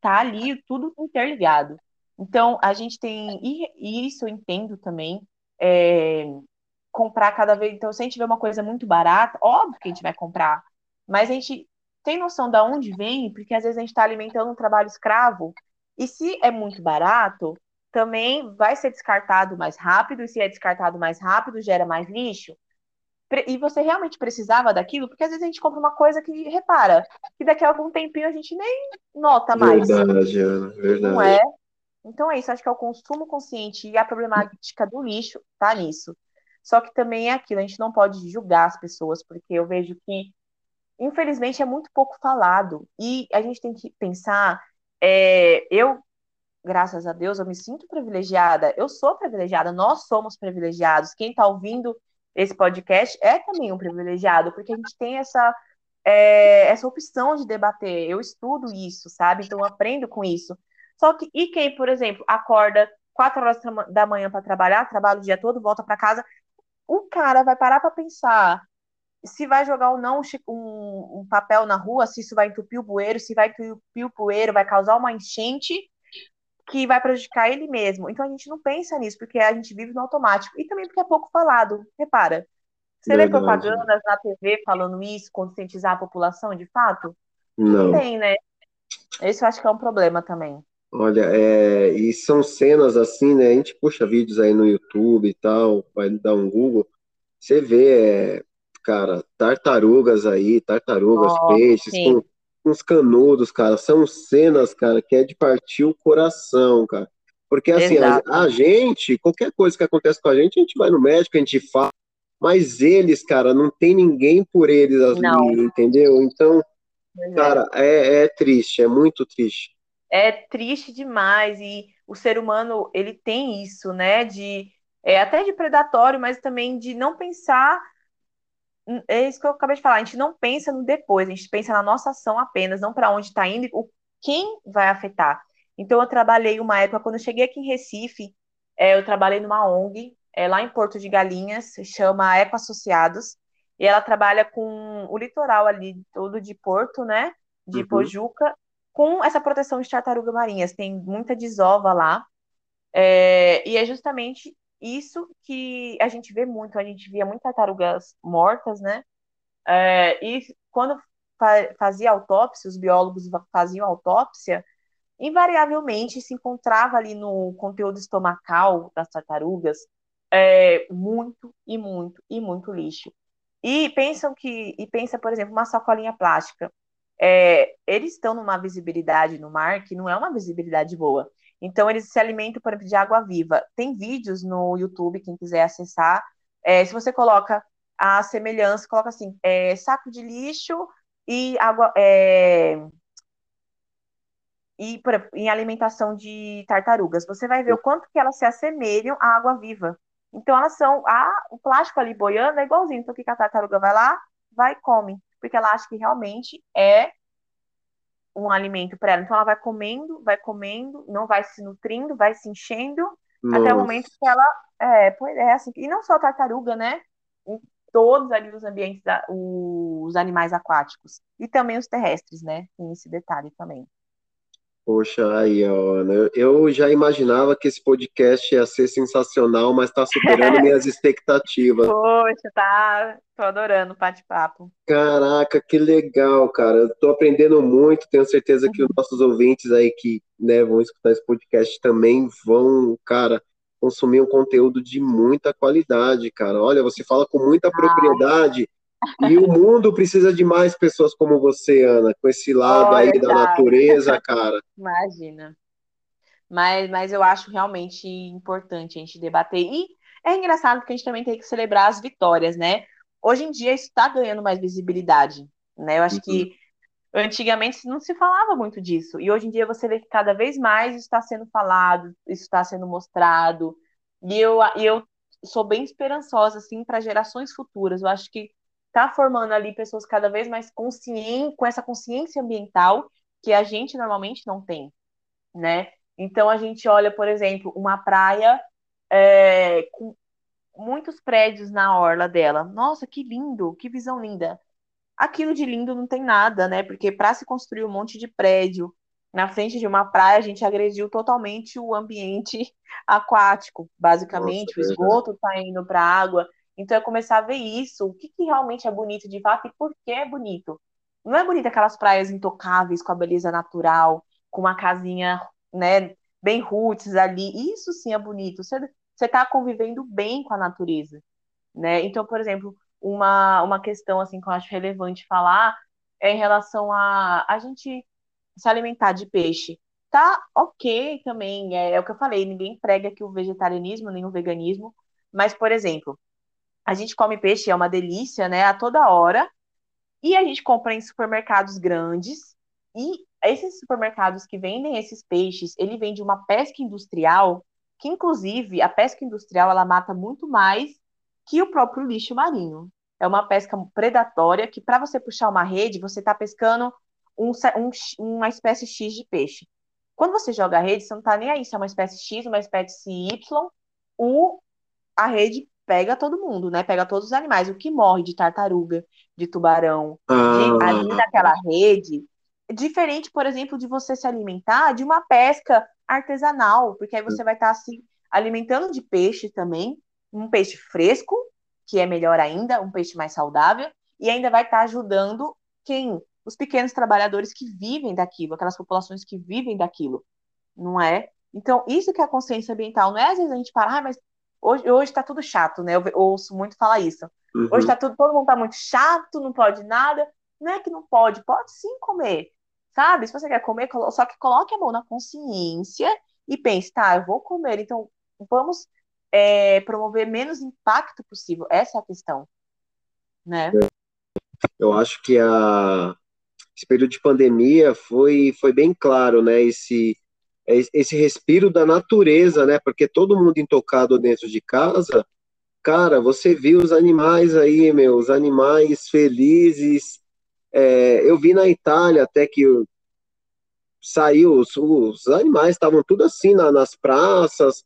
tá ali tudo interligado. Então, a gente tem, e isso eu entendo também, é, comprar cada vez. Então, se a gente vê uma coisa muito barata, óbvio que a gente vai comprar. Mas a gente tem noção de onde vem, porque às vezes a gente está alimentando um trabalho escravo. E se é muito barato, também vai ser descartado mais rápido, e se é descartado mais rápido, gera mais lixo. E você realmente precisava daquilo, porque às vezes a gente compra uma coisa que, repara, que daqui a algum tempinho a gente nem nota mais. Verdade, Ana, verdade. Não é? Então é isso, acho que é o consumo consciente e a problemática do lixo tá nisso. Só que também é aquilo, a gente não pode julgar as pessoas, porque eu vejo que, infelizmente, é muito pouco falado. E a gente tem que pensar, é, eu, graças a Deus, eu me sinto privilegiada, eu sou privilegiada, nós somos privilegiados. Quem está ouvindo esse podcast é também um privilegiado, porque a gente tem essa, é, essa opção de debater. Eu estudo isso, sabe? Então eu aprendo com isso. Só que, e quem, por exemplo, acorda quatro horas da manhã para trabalhar, trabalha o dia todo, volta para casa, o cara vai parar para pensar se vai jogar ou não um, um, papel na rua, se isso vai entupir o bueiro, se vai entupir o bueiro, vai causar uma enchente que vai prejudicar ele mesmo. Então a gente não pensa nisso, porque a gente vive no automático. E também porque é pouco falado. Repara. Você Verdade. vê propagandas na TV falando isso, conscientizar a população de fato? Não. não tem, né? Esse eu acho que é um problema também. Olha, é, e são cenas assim, né? A gente puxa vídeos aí no YouTube e tal, vai dar um Google, você vê, é, cara, tartarugas aí, tartarugas, oh, peixes, com, com uns canudos, cara. São cenas, cara, que é de partir o coração, cara. Porque assim, a, a, gente, qualquer coisa que acontece com a gente, a gente vai no médico, a gente fala, mas eles, cara, não tem ninguém por eles ali, não. entendeu? Então, cara, é, é triste, é muito triste é triste demais e o ser humano ele tem isso, né? De é, até de predatório, mas também de não pensar. É isso que eu acabei de falar. A gente não pensa no depois, a gente pensa na nossa ação apenas, não para onde está indo, o quem vai afetar. Então eu trabalhei uma época quando eu cheguei aqui em Recife, é, eu trabalhei numa ONG é, lá em Porto de Galinhas, se chama Eco Associados, e ela trabalha com o litoral ali todo de Porto, né? De uhum. Pojuca com essa proteção de tartarugas marinhas. Tem muita desova lá. É, e é justamente isso que a gente vê muito. A gente via muitas tartarugas mortas, né? É, e quando fa fazia autópsia, os biólogos faziam autópsia, invariavelmente se encontrava ali no conteúdo estomacal das tartarugas é, muito e muito e muito lixo. E pensam que, e pensa, por exemplo, uma sacolinha plástica é, eles estão numa visibilidade no mar que não é uma visibilidade boa. Então, eles se alimentam, por exemplo, de água viva. Tem vídeos no YouTube, quem quiser acessar. É, se você coloca a semelhança, coloca assim, é, saco de lixo e água. É, e por, em alimentação de tartarugas, você vai ver o quanto que elas se assemelham à água viva. Então, elas são. A, o plástico ali boiando é igualzinho. Então, o que a tartaruga vai lá? Vai e come porque ela acha que realmente é um alimento para ela. Então ela vai comendo, vai comendo, não vai se nutrindo, vai se enchendo, Nossa. até o momento que ela. É, é assim. E não só a tartaruga, né? Em todos ali os ambientes, da, os animais aquáticos. E também os terrestres, né? Tem esse detalhe também. Poxa, aí, Ana, eu já imaginava que esse podcast ia ser sensacional, mas está superando <laughs> minhas expectativas. Poxa, tá, tô adorando o bate-papo. Caraca, que legal, cara. Eu tô aprendendo muito, tenho certeza que os uhum. nossos ouvintes aí que né, vão escutar esse podcast também vão, cara, consumir um conteúdo de muita qualidade, cara. Olha, você fala com muita propriedade e o mundo precisa de mais pessoas como você, Ana, com esse lado Olha, aí da natureza, cara. <laughs> Imagina. Mas, mas eu acho realmente importante a gente debater. E é engraçado porque a gente também tem que celebrar as vitórias, né? Hoje em dia isso está ganhando mais visibilidade, né? Eu acho uhum. que antigamente não se falava muito disso. E hoje em dia você vê que cada vez mais isso está sendo falado, isso está sendo mostrado. E eu, e eu sou bem esperançosa, assim, para gerações futuras. Eu acho que está formando ali pessoas cada vez mais conscientes, com essa consciência ambiental que a gente normalmente não tem, né? Então a gente olha, por exemplo, uma praia é, com muitos prédios na orla dela. Nossa, que lindo, que visão linda. Aquilo de lindo não tem nada, né? Porque para se construir um monte de prédio na frente de uma praia, a gente agrediu totalmente o ambiente <laughs> aquático, basicamente. Nossa, o esgoto está indo para a água. Então é começar a ver isso, o que, que realmente é bonito de fato e por que é bonito. Não é bonito aquelas praias intocáveis com a beleza natural, com uma casinha, né, bem roots ali. Isso sim é bonito. Você está convivendo bem com a natureza, né? Então, por exemplo, uma, uma questão assim que eu acho relevante falar é em relação a a gente se alimentar de peixe. Tá ok também, é, é o que eu falei, ninguém prega que o vegetarianismo nem o veganismo, mas, por exemplo, a gente come peixe, é uma delícia, né? A toda hora. E a gente compra em supermercados grandes. E esses supermercados que vendem esses peixes, ele vende uma pesca industrial, que inclusive a pesca industrial ela mata muito mais que o próprio lixo marinho. É uma pesca predatória que para você puxar uma rede, você está pescando um, um, uma espécie X de peixe. Quando você joga a rede, você não está nem aí se é uma espécie X, uma espécie Y, o, a rede pega todo mundo, né? Pega todos os animais. O que morre de tartaruga, de tubarão, ah. de, ali naquela rede, diferente, por exemplo, de você se alimentar de uma pesca artesanal, porque aí você vai estar tá, se alimentando de peixe também, um peixe fresco, que é melhor ainda, um peixe mais saudável, e ainda vai estar tá ajudando quem? Os pequenos trabalhadores que vivem daquilo, aquelas populações que vivem daquilo, não é? Então, isso que é a consciência ambiental, não é às vezes a gente parar, ah, mas Hoje, hoje tá tudo chato, né? Eu, ouço muito falar isso. Uhum. Hoje tá tudo, todo mundo tá muito chato, não pode nada. Não é que não pode, pode sim comer. Sabe? Se você quer comer, só que coloque a mão na consciência e pense, tá, eu vou comer, então vamos é, promover menos impacto possível. Essa é a questão. Né? Eu acho que a, esse período de pandemia foi, foi bem claro, né? Esse, é esse respiro da natureza, né? Porque todo mundo intocado dentro de casa, cara, você viu os animais aí, meu, os animais felizes. É, eu vi na Itália até que saiu, os, os animais estavam tudo assim na, nas praças.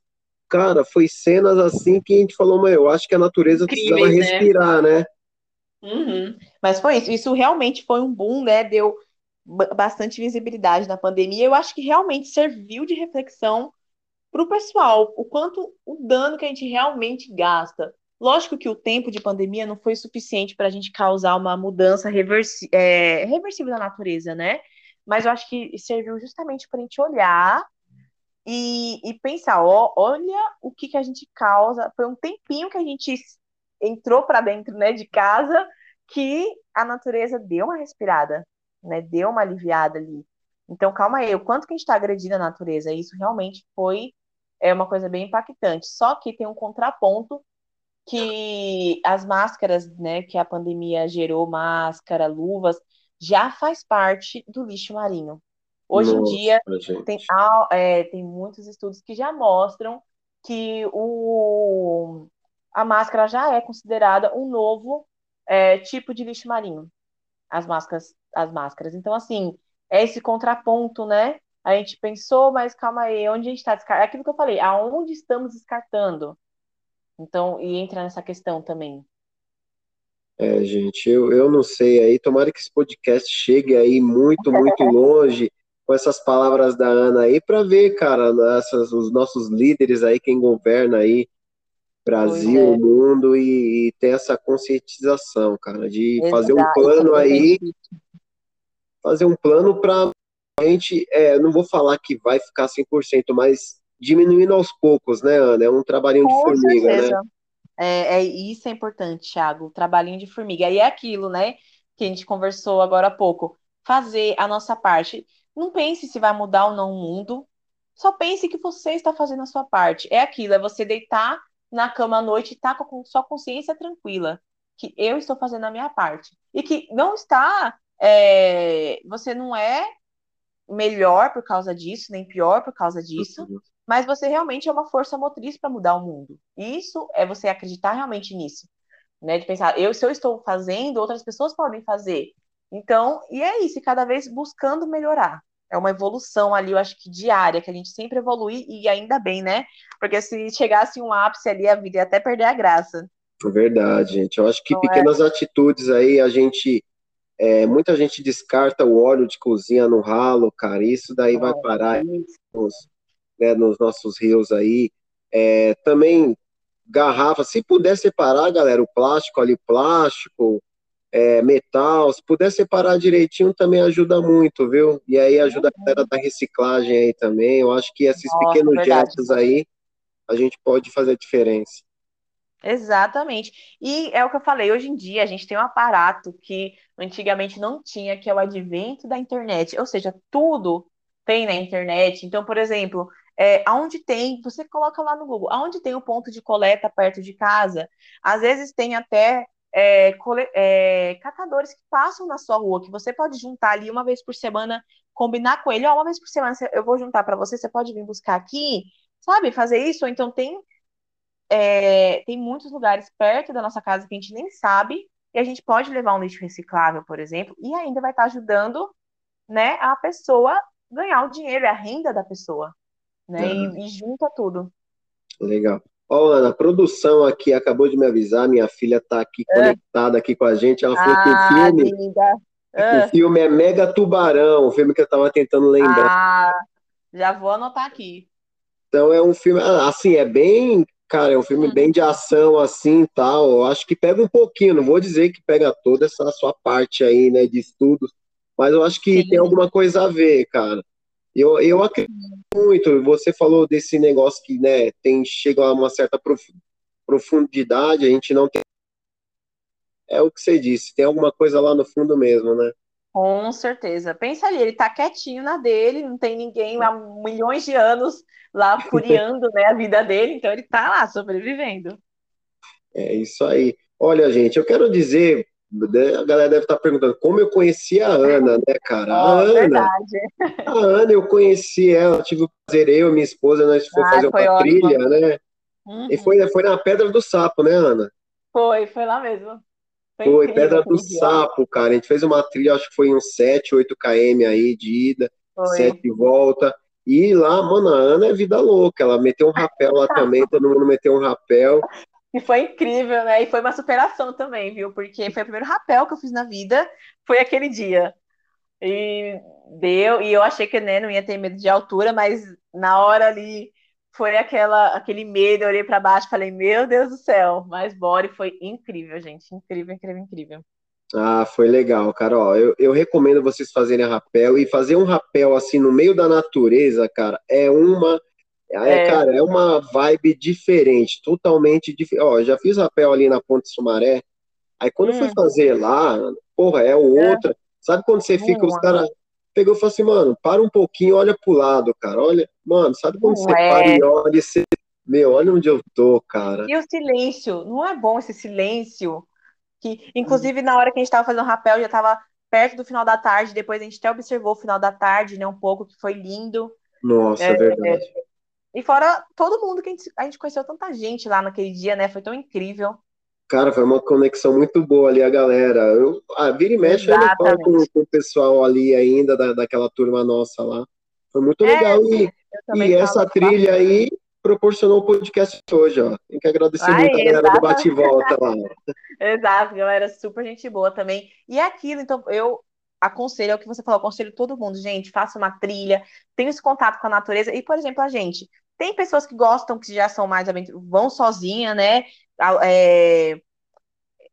Cara, foi cenas assim que a gente falou, meu, eu acho que a natureza Incríveis, precisava né? respirar, né? Uhum. Mas foi isso, isso realmente foi um boom, né? Deu bastante visibilidade na pandemia, eu acho que realmente serviu de reflexão para o pessoal, o quanto o dano que a gente realmente gasta. Lógico que o tempo de pandemia não foi suficiente para a gente causar uma mudança reversi é, reversível da natureza, né? Mas eu acho que serviu justamente para a gente olhar e, e pensar, ó, olha o que, que a gente causa. Foi um tempinho que a gente entrou para dentro né, de casa que a natureza deu uma respirada né? Deu uma aliviada ali. Então, calma aí, o quanto que a gente está agredindo a natureza? Isso realmente foi é uma coisa bem impactante. Só que tem um contraponto que as máscaras, né, que a pandemia gerou, máscara, luvas, já faz parte do lixo marinho. Hoje Nossa, em dia tem, é, tem muitos estudos que já mostram que o, a máscara já é considerada um novo é, tipo de lixo marinho as máscaras, as máscaras. Então, assim, é esse contraponto, né? A gente pensou, mas calma aí, onde a gente está descartando? É aquilo que eu falei, aonde estamos descartando? Então, e entra nessa questão também. É, gente, eu, eu não sei aí, tomara que esse podcast chegue aí muito, muito <laughs> longe com essas palavras da Ana aí para ver, cara, essas, os nossos líderes aí, quem governa aí, Brasil, é. mundo, e, e, ter essa conscientização, cara, de Exato, fazer um plano aí, fazer um plano para a gente, é, não vou falar que vai ficar 100%, mas diminuindo aos poucos, né, Ana? É um trabalhinho com de formiga, né? certeza. né? É, é, isso é importante, Thiago, o trabalhinho de formiga. E é aquilo, né, que a gente conversou agora há pouco. Fazer a nossa parte. Não pense se vai mudar ou não o mundo. Só pense que você está fazendo a sua parte. É aquilo, é você deitar na cama à noite e tá com sua consciência tranquila. Que eu estou fazendo a minha parte. E que não está. É, você não é melhor por causa disso, nem pior por causa disso. Mas você realmente é uma força motriz para mudar o mundo. Isso é você acreditar realmente nisso, né? De pensar, eu se eu estou fazendo, outras pessoas podem fazer. Então, e é isso, cada vez buscando melhorar. É uma evolução ali, eu acho que diária, que a gente sempre evolui e ainda bem, né? Porque se chegasse um ápice ali, a vida ia até perder a graça. É verdade, gente. Eu acho que Não é? pequenas é? atitudes aí a gente é, muita gente descarta o óleo de cozinha no ralo, cara. Isso daí vai parar nos, né, nos nossos rios aí. É, também garrafa, se puder separar, galera, o plástico ali, plástico, é, metal, se puder separar direitinho também ajuda muito, viu? E aí ajuda a galera da reciclagem aí também. Eu acho que esses Nossa, pequenos verdade. gestos aí a gente pode fazer a diferença. Exatamente. E é o que eu falei, hoje em dia a gente tem um aparato que antigamente não tinha, que é o advento da internet. Ou seja, tudo tem na internet. Então, por exemplo, é, aonde tem, você coloca lá no Google, aonde tem o um ponto de coleta perto de casa, às vezes tem até é, cole, é, catadores que passam na sua rua, que você pode juntar ali uma vez por semana, combinar com ele, ó, uma vez por semana eu vou juntar para você, você pode vir buscar aqui, sabe, fazer isso, ou então tem é, tem muitos lugares perto da nossa casa que a gente nem sabe, e a gente pode levar um lixo reciclável, por exemplo, e ainda vai estar ajudando, né, a pessoa ganhar o dinheiro, a renda da pessoa né? E, e junta tudo. Legal. Ó, Ana, a produção aqui acabou de me avisar, minha filha está aqui é. conectada aqui com a gente. Ela falou ah, que o ah, filme, é. o filme é Mega Tubarão, o filme que eu estava tentando lembrar. Ah, já vou anotar aqui. Então é um filme, ah, assim, é bem, cara, é um filme hum. bem de ação, assim, tal. Eu acho que pega um pouquinho, não vou dizer que pega toda essa sua parte aí, né, de estudos, mas eu acho que Sim. tem alguma coisa a ver, cara. Eu, eu acredito muito. Você falou desse negócio que né, tem, chega a uma certa profundidade, a gente não tem. É o que você disse, tem alguma coisa lá no fundo mesmo, né? Com certeza. Pensa ali, ele tá quietinho na dele, não tem ninguém há milhões de anos lá <laughs> furiando né, a vida dele, então ele tá lá sobrevivendo. É isso aí. Olha, gente, eu quero dizer a galera deve estar perguntando como eu conheci a Ana, né, cara? A oh, Ana, verdade. a Ana, eu conheci ela, tive o prazer, eu e minha esposa, nós fomos ah, fazer uma ótimo. trilha, né? Uhum. E foi, foi na Pedra do Sapo, né, Ana? Foi, foi lá mesmo. Foi, foi Pedra do. Sapo, cara. A gente fez uma trilha, acho que foi uns 7, 8 km aí de ida, foi. 7 de volta. E lá, mano, a Ana é vida louca. Ela meteu um rapel lá também, todo mundo meteu um rapel. E foi incrível, né? E foi uma superação também, viu? Porque foi o primeiro rapel que eu fiz na vida, foi aquele dia. E deu, e eu achei que né, não ia ter medo de altura, mas na hora ali foi aquela, aquele medo, eu olhei para baixo falei, meu Deus do céu, mas bora, e foi incrível, gente, incrível, incrível, incrível. Ah, foi legal, cara, ó, eu, eu recomendo vocês fazerem rapel, e fazer um rapel assim no meio da natureza, cara, é uma é, é, cara, é uma vibe diferente, totalmente diferente. Ó, já fiz rapel ali na Ponte Sumaré. Aí quando hum. fui fazer lá, porra, é outra. É. Sabe quando você fica, os caras pegou e falou assim, mano, para um pouquinho, olha pro lado, cara. Olha, mano, sabe quando não você é. para e olha e você. Meu, olha onde eu tô, cara. E o silêncio, não é bom esse silêncio? Que, inclusive, na hora que a gente tava fazendo rapel, já tava perto do final da tarde, depois a gente até observou o final da tarde, né, um pouco, que foi lindo. Nossa, é, é verdade. E fora todo mundo que a gente, a gente conheceu tanta gente lá naquele dia, né? Foi tão incrível. Cara, foi uma conexão muito boa ali, a galera. Eu, ah, vira e mexe, eu falo com, com, o pessoal ali ainda, da, daquela turma nossa lá. Foi muito é, legal. E, e essa trilha aí proporcionou o podcast hoje, ó. Tem que agradecer Ai, muito a galera exatamente. do Bate Volta lá. <laughs> Exato, galera, super gente boa também. E é aquilo, então, eu aconselho, é o que você falou, aconselho todo mundo, gente, faça uma trilha, tenha esse contato com a natureza. E, por exemplo, a gente, tem pessoas que gostam, que já são mais vão sozinha, né? É,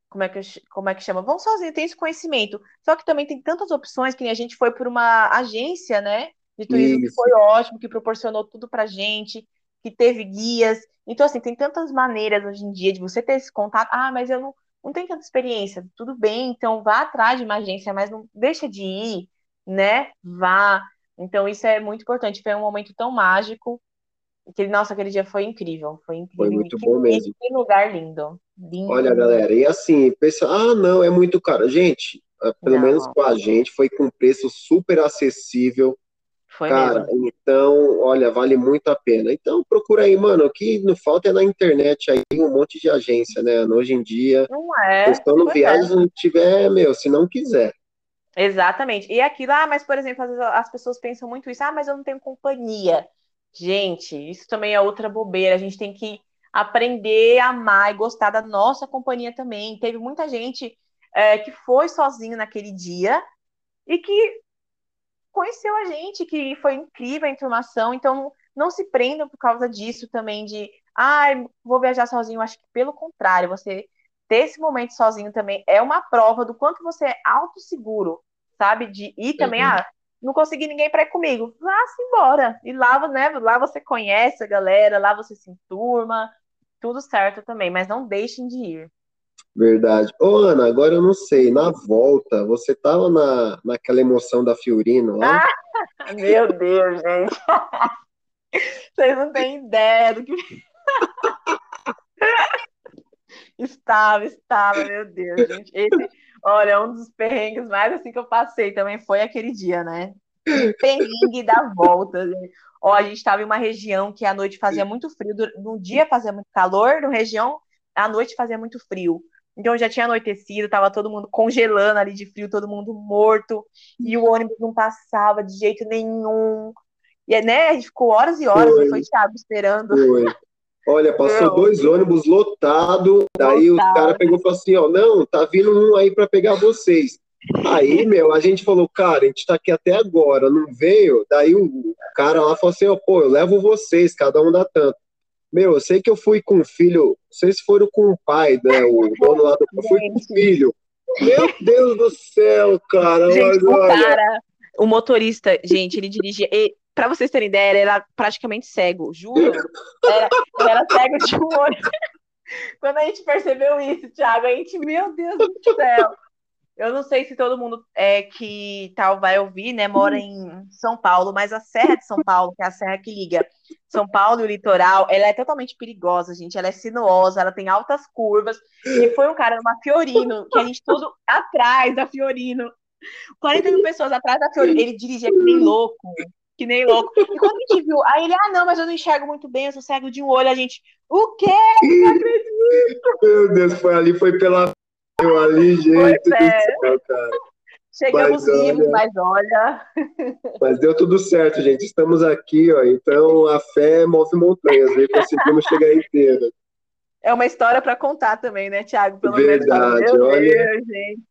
como, é que, como é que chama? Vão sozinha, tem esse conhecimento. Só que também tem tantas opções que a gente foi por uma agência, né? De turismo Isso. que foi ótimo, que proporcionou tudo pra gente, que teve guias. Então, assim, tem tantas maneiras hoje em dia de você ter esse contato. Ah, mas eu não, não tenho tanta experiência. Tudo bem, então vá atrás de uma agência, mas não deixa de ir, né? Vá. Então, isso é muito importante. Foi um momento tão mágico Aquele, nossa, aquele dia foi incrível. Foi incrível. Foi muito que, bom mesmo. Que lugar lindo. lindo. Olha, galera, e assim, pensa, ah, não, é muito caro. Gente, ah, pelo não. menos com a gente, foi com preço super acessível. Foi Cara, mesmo. então, olha, vale muito a pena. Então, procura aí, mano. O que não falta é na internet aí um monte de agência, né? Hoje em dia, não é. questão no viagem, é. não tiver, meu, se não quiser. Exatamente. E aquilo, ah, mas, por exemplo, às vezes as pessoas pensam muito isso, ah, mas eu não tenho companhia. Gente, isso também é outra bobeira. A gente tem que aprender a amar e gostar da nossa companhia também. Teve muita gente é, que foi sozinho naquele dia e que conheceu a gente, que foi incrível a informação. Então, não se prendam por causa disso também, de, ah, vou viajar sozinho. Acho que, pelo contrário, você ter esse momento sozinho também é uma prova do quanto você é autosseguro, sabe? De ir também, uhum. ah, não consegui ninguém para ir comigo. Vá-se embora. E lá, né, lá você conhece a galera, lá você se enturma, tudo certo também, mas não deixem de ir. Verdade. Ô, Ana, agora eu não sei, na volta, você tava na, naquela emoção da Fiorino lá? Ah, <laughs> meu Deus, gente. <laughs> Vocês não têm ideia do que. <laughs> estava, estava, meu Deus, gente. Esse, Olha, um dos perrengues mais assim que eu passei também foi aquele dia, né? perrengue da volta. Né? Ó, a gente estava em uma região que à noite fazia muito frio, no dia fazia muito calor, na região à noite fazia muito frio. Então já tinha anoitecido, tava todo mundo congelando ali de frio, todo mundo morto, e o ônibus não passava de jeito nenhum. E né, a gente ficou horas e horas, foi, foi Thiago, esperando. Foi. Olha, passou Meu. dois ônibus lotados, daí Lotado. o cara pegou e falou assim, ó, não, tá vindo um aí para pegar vocês. Aí, meu, a gente falou, cara, a gente tá aqui até agora, não veio? Daí o cara lá falou assim, ó, pô, eu levo vocês, cada um dá tanto. Meu, eu sei que eu fui com o filho, vocês foram com o pai, né, o dono lá do... Eu fui com o filho. Meu Deus do céu, cara. Gente, o cara, o motorista, gente, ele dirigia para vocês terem ideia, ele era praticamente cego, juro. <laughs> Era, ele era cego de um olho. <laughs> Quando a gente percebeu isso, Thiago, a gente, meu Deus do céu. Eu não sei se todo mundo é, que tal vai ouvir, né? Mora em São Paulo, mas a Serra de São Paulo, que é a serra que liga São Paulo e o litoral, ela é totalmente perigosa, gente. Ela é sinuosa, ela tem altas curvas. E foi um cara numa Fiorino, que a gente tudo atrás da Fiorino. 40 mil pessoas atrás da Fiorino. Ele dirigia que nem louco que nem louco. E quando a gente viu, aí ele, ah, não, mas eu não enxergo muito bem, eu sou cego de um olho. A gente, o quê? Não acredito! <laughs> Meu Deus, foi ali, foi pela. Eu ali, gente. Pois é. Céu. Chegamos mas, vivos, olha, mas olha. <laughs> Mas deu tudo certo, gente. Estamos aqui, ó. Então a fé move montanhas, aí conseguimos chegar inteira. É uma história para contar também, né, Thiago? Pelo Verdade, menos. Meu olha. Deus, gente.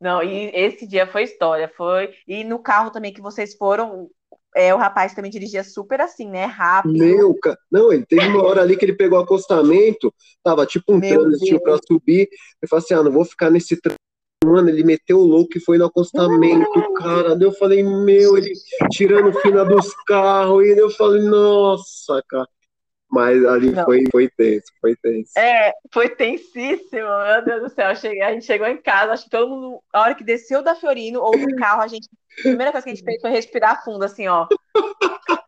Não, e esse dia foi história, foi. E no carro também que vocês foram, é, o rapaz também dirigia super assim, né? Rápido. Meu, cara. Não, ele teve uma hora ali que ele pegou acostamento, tava tipo um trânsito pra subir. Ele falou assim: ah, não vou ficar nesse trânsito. Mano, ele meteu o louco e foi no acostamento, cara. Daí eu falei, meu, ele tirando fina dos carros. E eu falei, nossa, cara. Mas ali foi, foi tenso, foi tenso. É, foi tensíssimo, meu Deus do céu. Cheguei, a gente chegou em casa, acho que todo mundo, a hora que desceu da Fiorino ou do carro, a gente. A primeira coisa que a gente fez foi respirar fundo, assim, ó.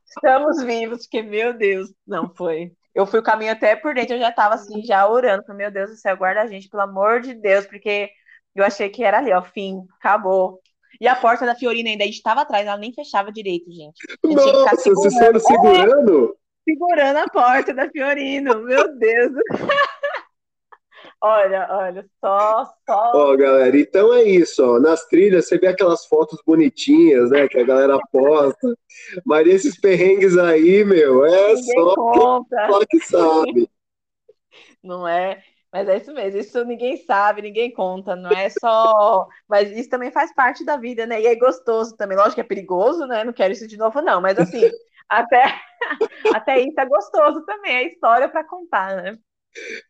Estamos vivos, porque, meu Deus, não foi. Eu fui o caminho até por dentro, eu já tava assim, já orando, falei, meu Deus do céu, guarda a gente, pelo amor de Deus, porque eu achei que era ali, ó, fim, acabou. E a porta da Fiorina ainda estava atrás, ela nem fechava direito, gente. Nossa, vocês foram segurando? Segurando a porta da Fiorino. Meu Deus. <laughs> Olha, olha, só, só. Ó, galera, então é isso, ó. Nas trilhas você vê aquelas fotos bonitinhas, né? Que a galera posta. Mas esses perrengues aí, meu, é Ninguém só, conta. só que sabe. Não é? Mas é isso mesmo, isso ninguém sabe, ninguém conta, não é só. Mas isso também faz parte da vida, né? E é gostoso também. Lógico que é perigoso, né? Não quero isso de novo, não. Mas assim, até, <laughs> até isso é gostoso também, é história para contar, né?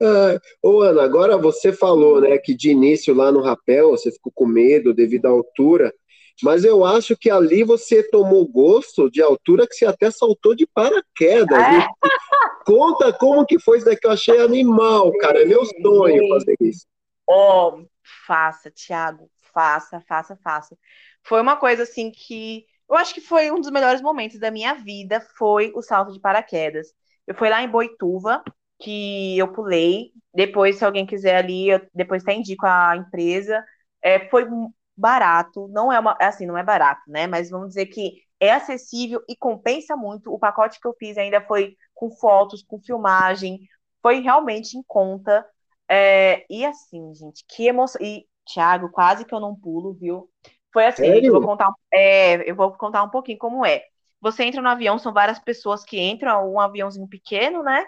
Ah, ô, Ana, agora você falou, né, que de início lá no rapel você ficou com medo devido à altura, mas eu acho que ali você tomou gosto de altura que você até saltou de paraquedas. É. viu? <laughs> Conta como que foi isso daqui, eu achei animal, cara. É meu sonho fazer isso. Ó, faça, Thiago, faça, faça, faça. Foi uma coisa assim que eu acho que foi um dos melhores momentos da minha vida, foi o salto de paraquedas. Eu fui lá em Boituva, que eu pulei. Depois, se alguém quiser ali, eu depois até indico a empresa. É, foi barato, não é uma, assim, não é barato, né? Mas vamos dizer que é acessível e compensa muito. O pacote que eu fiz ainda foi com fotos, com filmagem, foi realmente em conta. É, e assim, gente, que emoção. E, Thiago, quase que eu não pulo, viu? Foi assim, gente, eu vou contar, é, eu vou contar um pouquinho como é. Você entra no avião, são várias pessoas que entram, um aviãozinho pequeno, né?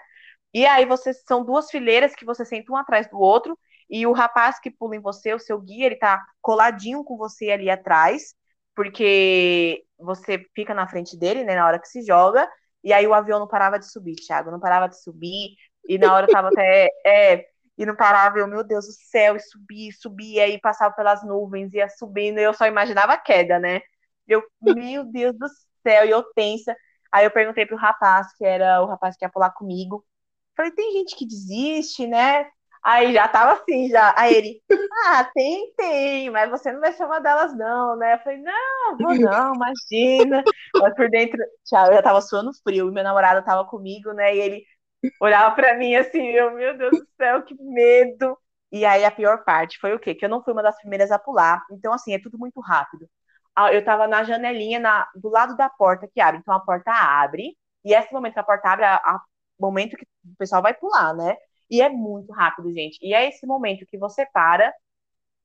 E aí você são duas fileiras que você senta um atrás do outro, e o rapaz que pula em você, o seu guia, ele tá coladinho com você ali atrás, porque você fica na frente dele, né, na hora que se joga, e aí o avião não parava de subir, Thiago, não parava de subir, e na hora eu tava até, é, e não parava, eu, meu Deus do céu, e subia, subia, e passava pelas nuvens, ia subindo, e eu só imaginava a queda, né? Eu, meu Deus do céu, e eu tensa. Aí eu perguntei pro rapaz, que era o rapaz que ia pular comigo, Falei, tem gente que desiste, né? Aí já tava assim, já. Aí ele, ah, tem, tem, mas você não vai ser uma delas, não, né? Eu falei, não, vou não, imagina. Mas por dentro, tchau, eu já tava suando frio, e meu namorado tava comigo, né? E ele olhava pra mim assim, eu, meu Deus do céu, que medo. E aí a pior parte foi o quê? Que eu não fui uma das primeiras a pular. Então, assim, é tudo muito rápido. Ah, Eu tava na janelinha, na, do lado da porta que abre. Então a porta abre, e esse momento que a porta abre, a, a momento que o pessoal vai pular, né? E é muito rápido, gente. E é esse momento que você para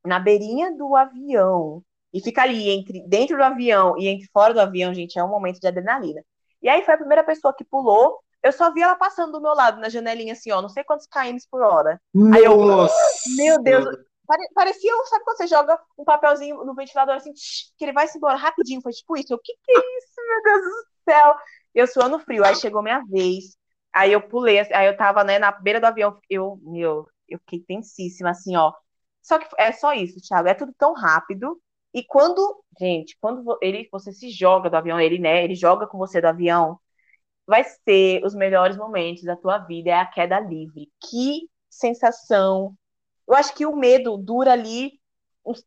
na beirinha do avião e fica ali entre dentro do avião e entre fora do avião, gente, é um momento de adrenalina. E aí foi a primeira pessoa que pulou. Eu só vi ela passando do meu lado na janelinha assim, ó, não sei quantos km por hora. Aí eu, Nossa! meu Deus, pare- parecia, sabe quando você joga um papelzinho no ventilador assim, tch, que ele vai se embora rapidinho, foi tipo isso. Eu, que que é isso, meu Deus do céu? Eu suando frio, aí chegou minha vez. Aí eu pulei, assim, aí eu tava, né, na beira do avião, eu, meu, eu fiquei tensíssima, assim, ó. Só que é só isso, Thiago, é tudo tão rápido. E quando, gente, quando ele, você se joga do avião, ele, né, ele joga com você do avião, vai ser os melhores momentos da tua vida, é a queda livre. Que sensação. Eu acho que o medo dura ali uns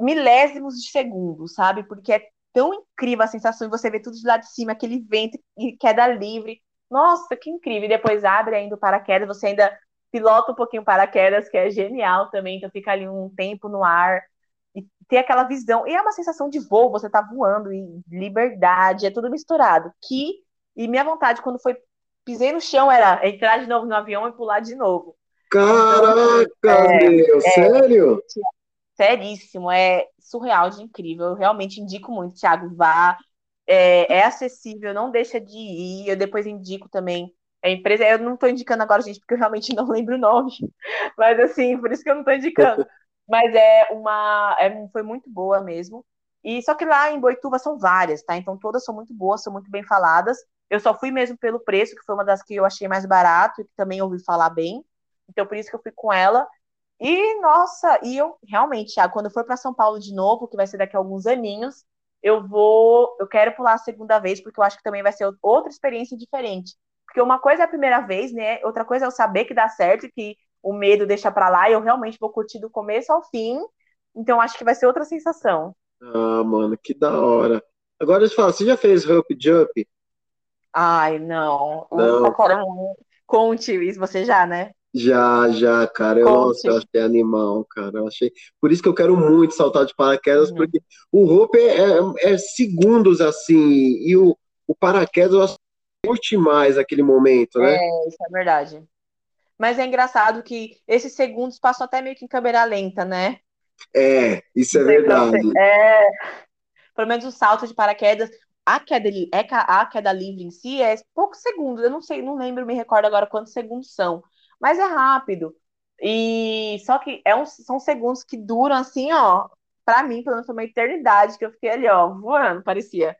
milésimos de segundo, sabe? Porque é tão incrível a sensação de você ver tudo de lá de cima, aquele vento e queda livre. Nossa, que incrível. E depois abre ainda o paraquedas, você ainda pilota um pouquinho paraquedas, que é genial também. Então fica ali um tempo no ar e ter aquela visão. E é uma sensação de voo, você tá voando e liberdade, é tudo misturado. Que e minha vontade quando foi pisei no chão era entrar de novo no avião e pular de novo. Então, Caraca, é, meu, sério? seríssimo, é surreal de incrível. Eu realmente indico muito, Thiago, vá. É, é acessível, não deixa de ir. Eu depois indico também a empresa. Eu não estou indicando agora, gente, porque eu realmente não <laughs> lembro o nome. Mas assim, por isso que eu não estou indicando. Mas é uma. é- foi muito boa mesmo. E só que lá em Boituva são várias, tá? Então todas são muito boas, são muito bem faladas. Eu só fui mesmo pelo preço, que foi uma das que eu achei mais barato e que também ouvi falar bem. Então por isso que eu fui com ela. E, nossa, e eu realmente, Thiago, quando eu for para São Paulo de novo, que vai ser daqui a alguns aninhos, eu vou, eu quero pular a segunda vez, porque eu acho que também vai ser outra experiência diferente. Porque uma coisa é a primeira vez, né? Outra coisa é eu saber que dá certo, que o medo deixa pra lá e eu realmente vou curtir do começo ao fim. Então acho que vai ser outra sensação. Ah, mano, que da hora. Agora eu te falo, você já fez Hump Jump? Ai, não. Não. Conte isso, você já, né? Já, já, cara. Eu, Conte. nossa, eu achei animal, cara. Eu achei... Por isso que eu quero muito saltar de paraquedas, Uhum. porque o rope é, é- é segundos assim, e o, o paraquedas eu acho que curte mais aquele momento, né? É, isso é verdade. Mas é engraçado que esses segundos passam até meio que em câmera lenta, né? É, isso é verdade. É, pelo menos o salto de paraquedas, a queda, é a queda livre em si é poucos segundos. Eu não sei, não lembro, me recordo agora quantos segundos são, mas é rápido. E só que é um, são segundos que duram assim, ó. Para mim, pelo menos foi uma eternidade que eu fiquei ali, ó, voando, parecia.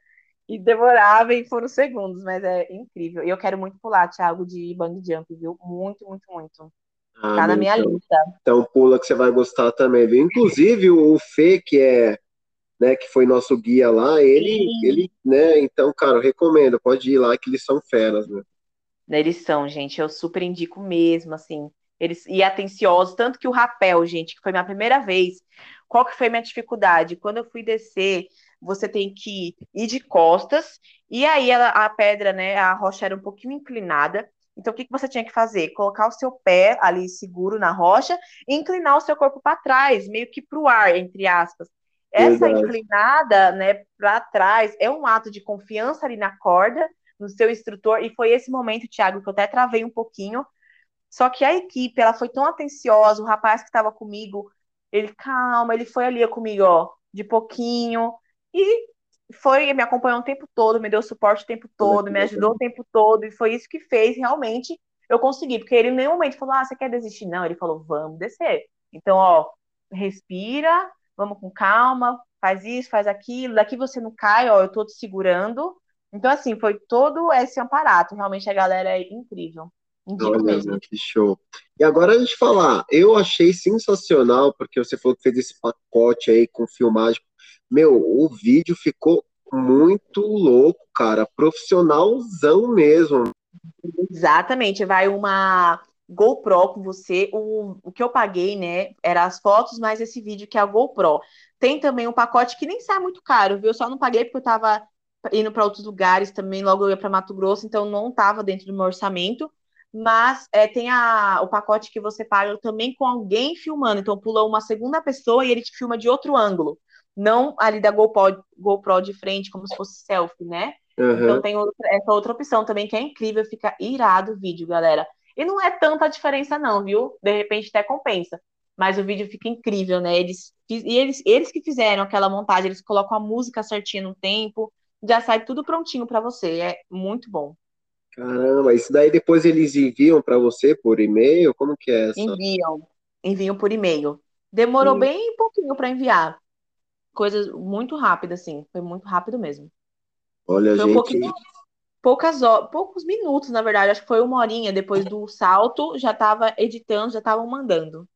E demorava e foram segundos, mas é incrível. E eu quero muito pular, Thiago, de bungee jump, viu? Muito, muito, muito. Ah, tá na minha então, lista. Então pula que você vai gostar também, viu? Inclusive o Fê, que é, né, que foi nosso guia lá, ele, ele, né, então, cara, eu recomendo, pode ir lá que eles são feras, né? Eles são, gente, eu super indico mesmo, assim. Eles e atenciosos, tanto que o rapel, gente, que foi minha primeira vez. Qual que foi minha dificuldade? Quando eu fui descer, você tem que ir de costas, e aí ela, a pedra, né, a rocha era um pouquinho inclinada. Então, o que, que você tinha que fazer? Colocar o seu pé ali seguro na rocha e inclinar o seu corpo para trás, meio que para o ar, entre aspas. Essa Verdade. inclinada, né, para trás, é um ato de confiança ali na corda, no seu instrutor, e foi esse momento, Thiago, que eu até travei um pouquinho. Só que a equipe, ela foi tão atenciosa, o rapaz que estava comigo, ele, calma, ele foi ali comigo, ó, de pouquinho, e foi, me acompanhou o tempo todo, me deu suporte o tempo todo, me ajudou o tempo todo, e foi isso que fez realmente eu conseguir, porque ele em nenhum momento falou, ah, você quer desistir? Não, ele falou, vamos descer. Então, ó, respira, vamos com calma, faz isso, faz aquilo, daqui você não cai, ó, eu tô te segurando. Então, assim, foi todo esse aparato, realmente a galera é incrível. Indico Olha, mesmo. que show. E agora a gente falar, eu achei sensacional, porque você falou que fez esse pacote aí com filmagem meu, o vídeo ficou muito louco, cara. Profissionalzão mesmo. Exatamente. Vai uma GoPro com você. O, o que eu paguei, né? Era as fotos, mais esse vídeo que é a GoPro. Tem também um pacote que nem sai muito caro, viu? Eu só não paguei porque eu tava indo para outros lugares também. Logo eu ia para Mato Grosso, então não tava dentro do meu orçamento. Mas é, tem a, o pacote que você paga também com alguém filmando. Então pula uma segunda pessoa e ele te filma de outro ângulo não ali da GoPro, GoPro de frente, como se fosse selfie, né? Uhum. Então tem outra, essa outra opção também que é incrível, fica irado o vídeo, galera. E não é tanta diferença, não, viu? De repente até compensa. Mas o vídeo fica incrível, né? Eles, e eles, eles que fizeram aquela montagem, eles colocam a música certinha no tempo, já sai tudo prontinho para você. É muito bom. Caramba, isso daí depois eles enviam para você por e-mail? Como que é essa? Enviam, enviam por e-mail. Demorou Sim. bem pouquinho para enviar coisas muito rápidas, assim. Foi muito rápido mesmo. Olha, foi gente. Um pouquinho, poucas horas, poucos minutos, na verdade. Acho que foi uma horinha depois do salto, já tava editando, já estavam mandando.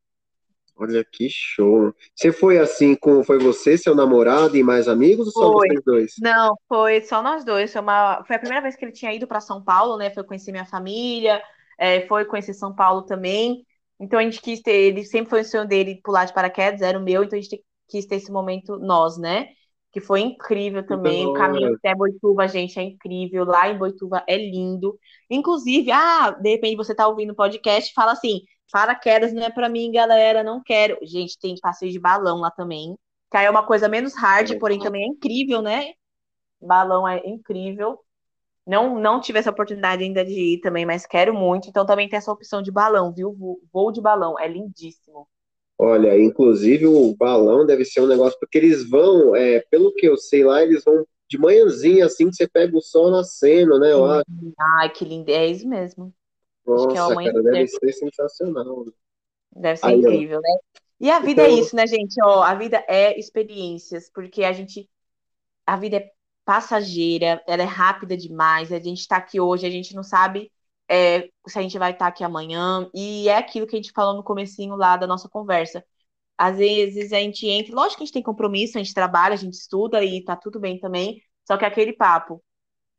Olha que show. Você foi assim com foi você, seu namorado e mais amigos ou só foi. vocês dois? Não, foi só nós dois. Foi, uma, foi a primeira vez que ele tinha ido para São Paulo, né? Foi conhecer minha família, é, foi conhecer São Paulo também. Então a gente quis ter, ele sempre foi o sonho dele pular de paraquedas, era o meu, então a gente quis ter esse momento nós, né? Que foi incrível também. O caminho até Boituva, gente, é incrível. Lá em Boituva é lindo. Inclusive, ah, de repente você tá ouvindo o podcast e fala assim: paraquedas não é para mim, galera, não quero. Gente, tem passeio de balão lá também. Que aí é uma coisa menos hard, porém também é incrível, né? Balão é incrível. Não, não tive essa oportunidade ainda de ir também, mas quero muito. Então também tem essa opção de balão, viu? Voo de balão, é lindíssimo. Olha, inclusive o balão deve ser um negócio, porque eles vão, é, pelo que eu sei lá, eles vão de manhãzinha, assim que você pega o sol nascendo, né? Acho. Ai, que lindo, é isso mesmo. Nossa, é cara, deve ser sensacional. Deve ser Aí, incrível, né? E a vida é então... é isso, né, gente? Ó, a vida é experiências, porque a gente. A vida é passageira, ela é rápida demais. A gente tá aqui hoje, a gente não sabe é, se a gente vai estar aqui amanhã, e é aquilo que a gente falou no comecinho lá da nossa conversa. Às vezes a gente entra, lógico que a gente tem compromisso, a gente trabalha, a gente estuda e tá tudo bem também, só que aquele papo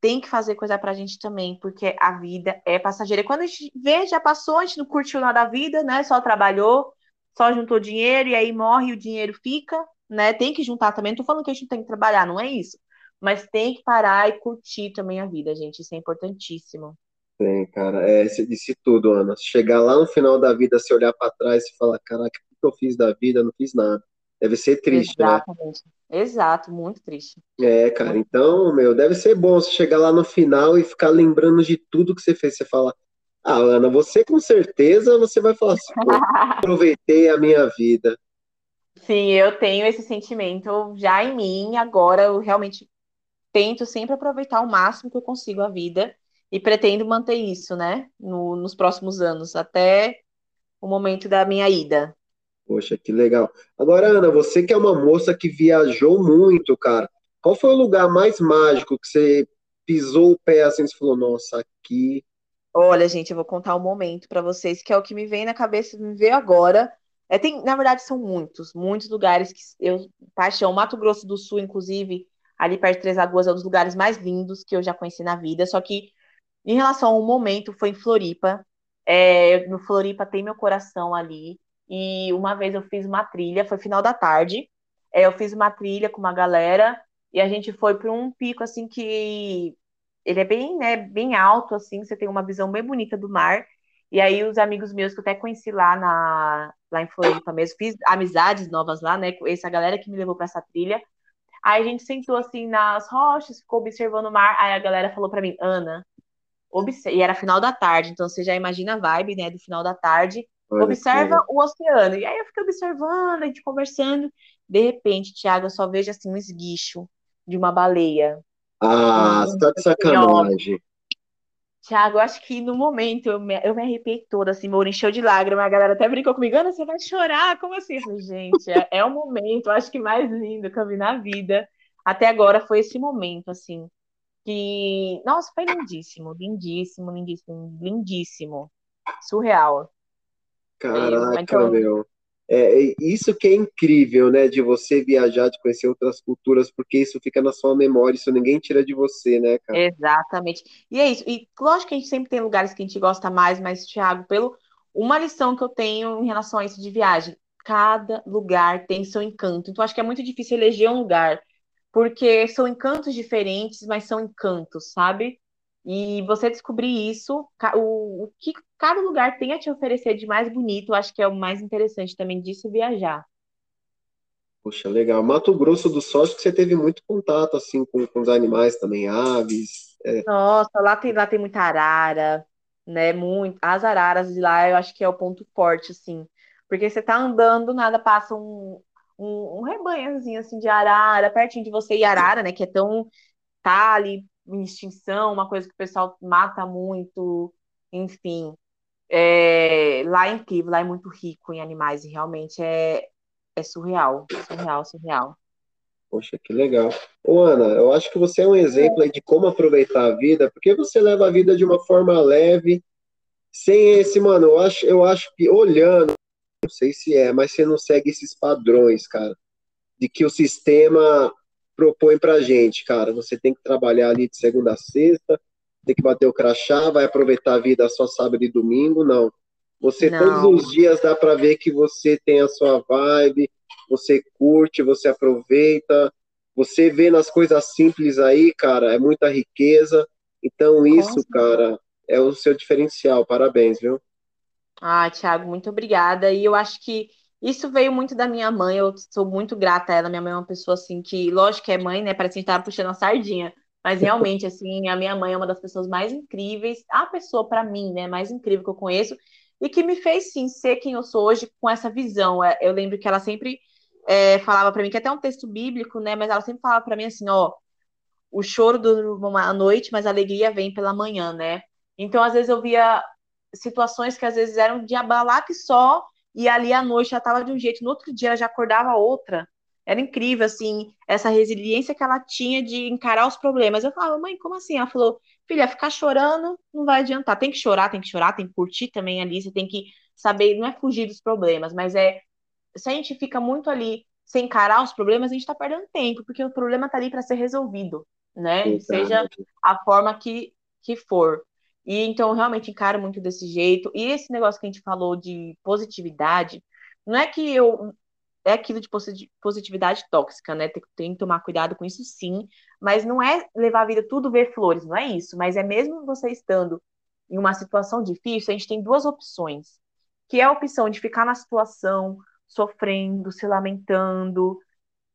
tem que fazer coisa pra gente também, porque a vida é passageira. Quando a gente vê, já passou, a gente não curtiu nada da vida, né? Só trabalhou, só juntou dinheiro e aí morre e o dinheiro fica, né? Tem que juntar também. Não tô falando que a gente não tem que trabalhar, não é isso. Mas tem que parar e curtir também a vida, gente. Isso é importantíssimo. Tem, cara. É, você disse tudo, Ana. Chegar lá no final da vida, se olhar para trás e falar, caraca, o que eu fiz da vida? Não fiz nada. Deve ser triste, né? Exatamente. né? Exato, muito triste. É, cara. Então, meu, deve ser bom você chegar lá no final e ficar lembrando de tudo que você fez. Você fala, Ah, Ana, você com certeza você vai falar assim, <laughs> aproveitei a minha vida. Sim, eu tenho esse sentimento já em mim. Agora eu realmente tento sempre aproveitar o máximo que eu consigo a vida e pretendo manter isso, né, no- nos próximos anos, até o momento da minha ida. Poxa, que legal. Agora, Ana, você que é uma moça que viajou muito, cara, qual foi o lugar mais mágico que você pisou o pé assim e falou, nossa, aqui. Olha, gente, eu vou contar um momento para vocês, que é o que me vem na cabeça, me veio agora. É, tem, na verdade, são muitos, muitos lugares que eu, paixão, Mato Grosso do Sul, inclusive, ali perto de Três Lagoas, é um dos lugares mais lindos que eu já conheci na vida. Só que, em relação ao momento, foi em Floripa. É, no Floripa tem meu coração ali. E uma vez eu fiz uma trilha, foi final da tarde. É, eu fiz uma trilha com uma galera e a gente foi para um pico assim que ele é bem, né, bem alto, assim, você tem uma visão bem bonita do mar. E aí os amigos meus que eu até conheci lá na lá em Floripa mesmo, fiz amizades novas lá, né? Essa galera que me levou para essa trilha. Aí a gente sentou assim nas rochas, ficou observando o mar. Aí a galera falou para mim, Ana, E era final da tarde, então você já imagina a vibe, né, do final da tarde. Olha que Observa legal. o oceano. E aí eu fiquei observando, a gente conversando. De repente, Thiago, eu só vejo assim um esguicho de uma baleia. Ah, você Um, um tá de sacanagem. Thiago, eu acho que no momento eu me, eu me arrepiei toda, assim, meu olho encheu de lágrimas. A galera até brincou comigo, Ana, você vai chorar? Como assim? Eu falei, gente, é, é o momento, eu acho que mais lindo que eu vi na vida. Até agora foi esse momento, assim, que, nossa, foi lindíssimo, lindíssimo, lindíssimo, lindíssimo. Surreal. Caraca, então, meu. É, é isso que é incrível, né, de você viajar, de conhecer outras culturas, porque isso fica na sua memória, isso ninguém tira de você, né, cara? exatamente. E é isso. E lógico que a gente sempre tem lugares que a gente gosta mais, mas, Thiago, pelo uma lição que eu tenho em relação a isso de viagem, cada lugar tem seu encanto. Então, acho que é muito difícil eleger um lugar, porque são encantos diferentes, mas são encantos, sabe? E você descobrir isso, o, o que cada lugar tem a te oferecer de mais bonito, eu acho que é o mais interessante também disso viajar. Poxa, legal. Mato Grosso do Sul, acho que você teve muito contato, assim, com, com os animais também, aves. É, Nossa, lá tem, lá tem muita arara, né? Muito. As araras de lá eu acho que é o ponto forte, assim. Porque você tá andando, do nada passa um, um, um rebanhozinho assim de arara pertinho de você. E arara, né? Que é tão. Tá ali em extinção, uma coisa que o pessoal mata muito. Enfim. É, lá é incrível, lá é muito rico em animais. E realmente é, é surreal. Surreal, surreal. poxa, que legal. Ô, Ana, eu acho que você é um exemplo de como aproveitar a vida, porque você leva a vida de uma forma leve, sem esse, mano, eu acho, eu acho que olhando, não sei se é, mas você não segue esses padrões, cara. de que o sistema propõe pra gente, cara. Você tem que trabalhar ali de segunda a sexta, tem que bater o crachá, vai aproveitar a vida só sábado e domingo, não. Você todos Não. os dias dá pra ver que você tem a sua vibe, você curte, você aproveita, você vê nas coisas simples aí, cara, é muita riqueza. Então isso, cara, é o seu diferencial. Parabéns, viu? Ah, Thiago, muito obrigada. E eu acho que isso veio muito da minha mãe. Eu sou muito grata a ela. Minha mãe é uma pessoa assim que, lógico que é mãe, né? Parece que a gente tava puxando a sardinha. Mas <laughs> realmente, assim, a minha mãe é uma das pessoas mais incríveis, a pessoa para mim, né, mais incrível que eu conheço, e que me fez sim ser quem eu sou hoje com essa visão. É, Eu lembro que ela sempre é, falava para mim, que é até um texto bíblico, né? Mas ela sempre falava para mim assim, ó o choro dura à noite, mas a alegria vem pela manhã, né? Então, às vezes, eu via situações que às vezes eram de abalar que só, e ali à noite já estava de um jeito, no outro dia ela já acordava outra. Era incrível, assim, essa resiliência que ela tinha de encarar os problemas. Eu falava, mãe, como assim? Ela falou, filha, ficar chorando não vai adiantar. Tem que chorar, tem que chorar, tem que curtir também ali, você tem que saber, não é fugir dos problemas, mas é se a gente fica muito ali sem encarar os problemas, a gente está perdendo tempo, porque o problema está ali para ser resolvido, né? Seja Verdade. a forma que, que for. E então eu realmente encaro muito desse jeito. E esse negócio que a gente falou de positividade, não é que eu. É aquilo de posi- positividade tóxica, né? Tem, tem que tomar cuidado com isso, sim. Mas não é levar a vida tudo ver flores, não é isso. Mas é mesmo você estando em uma situação difícil, a gente tem duas opções que é a opção de ficar na situação, sofrendo, se lamentando,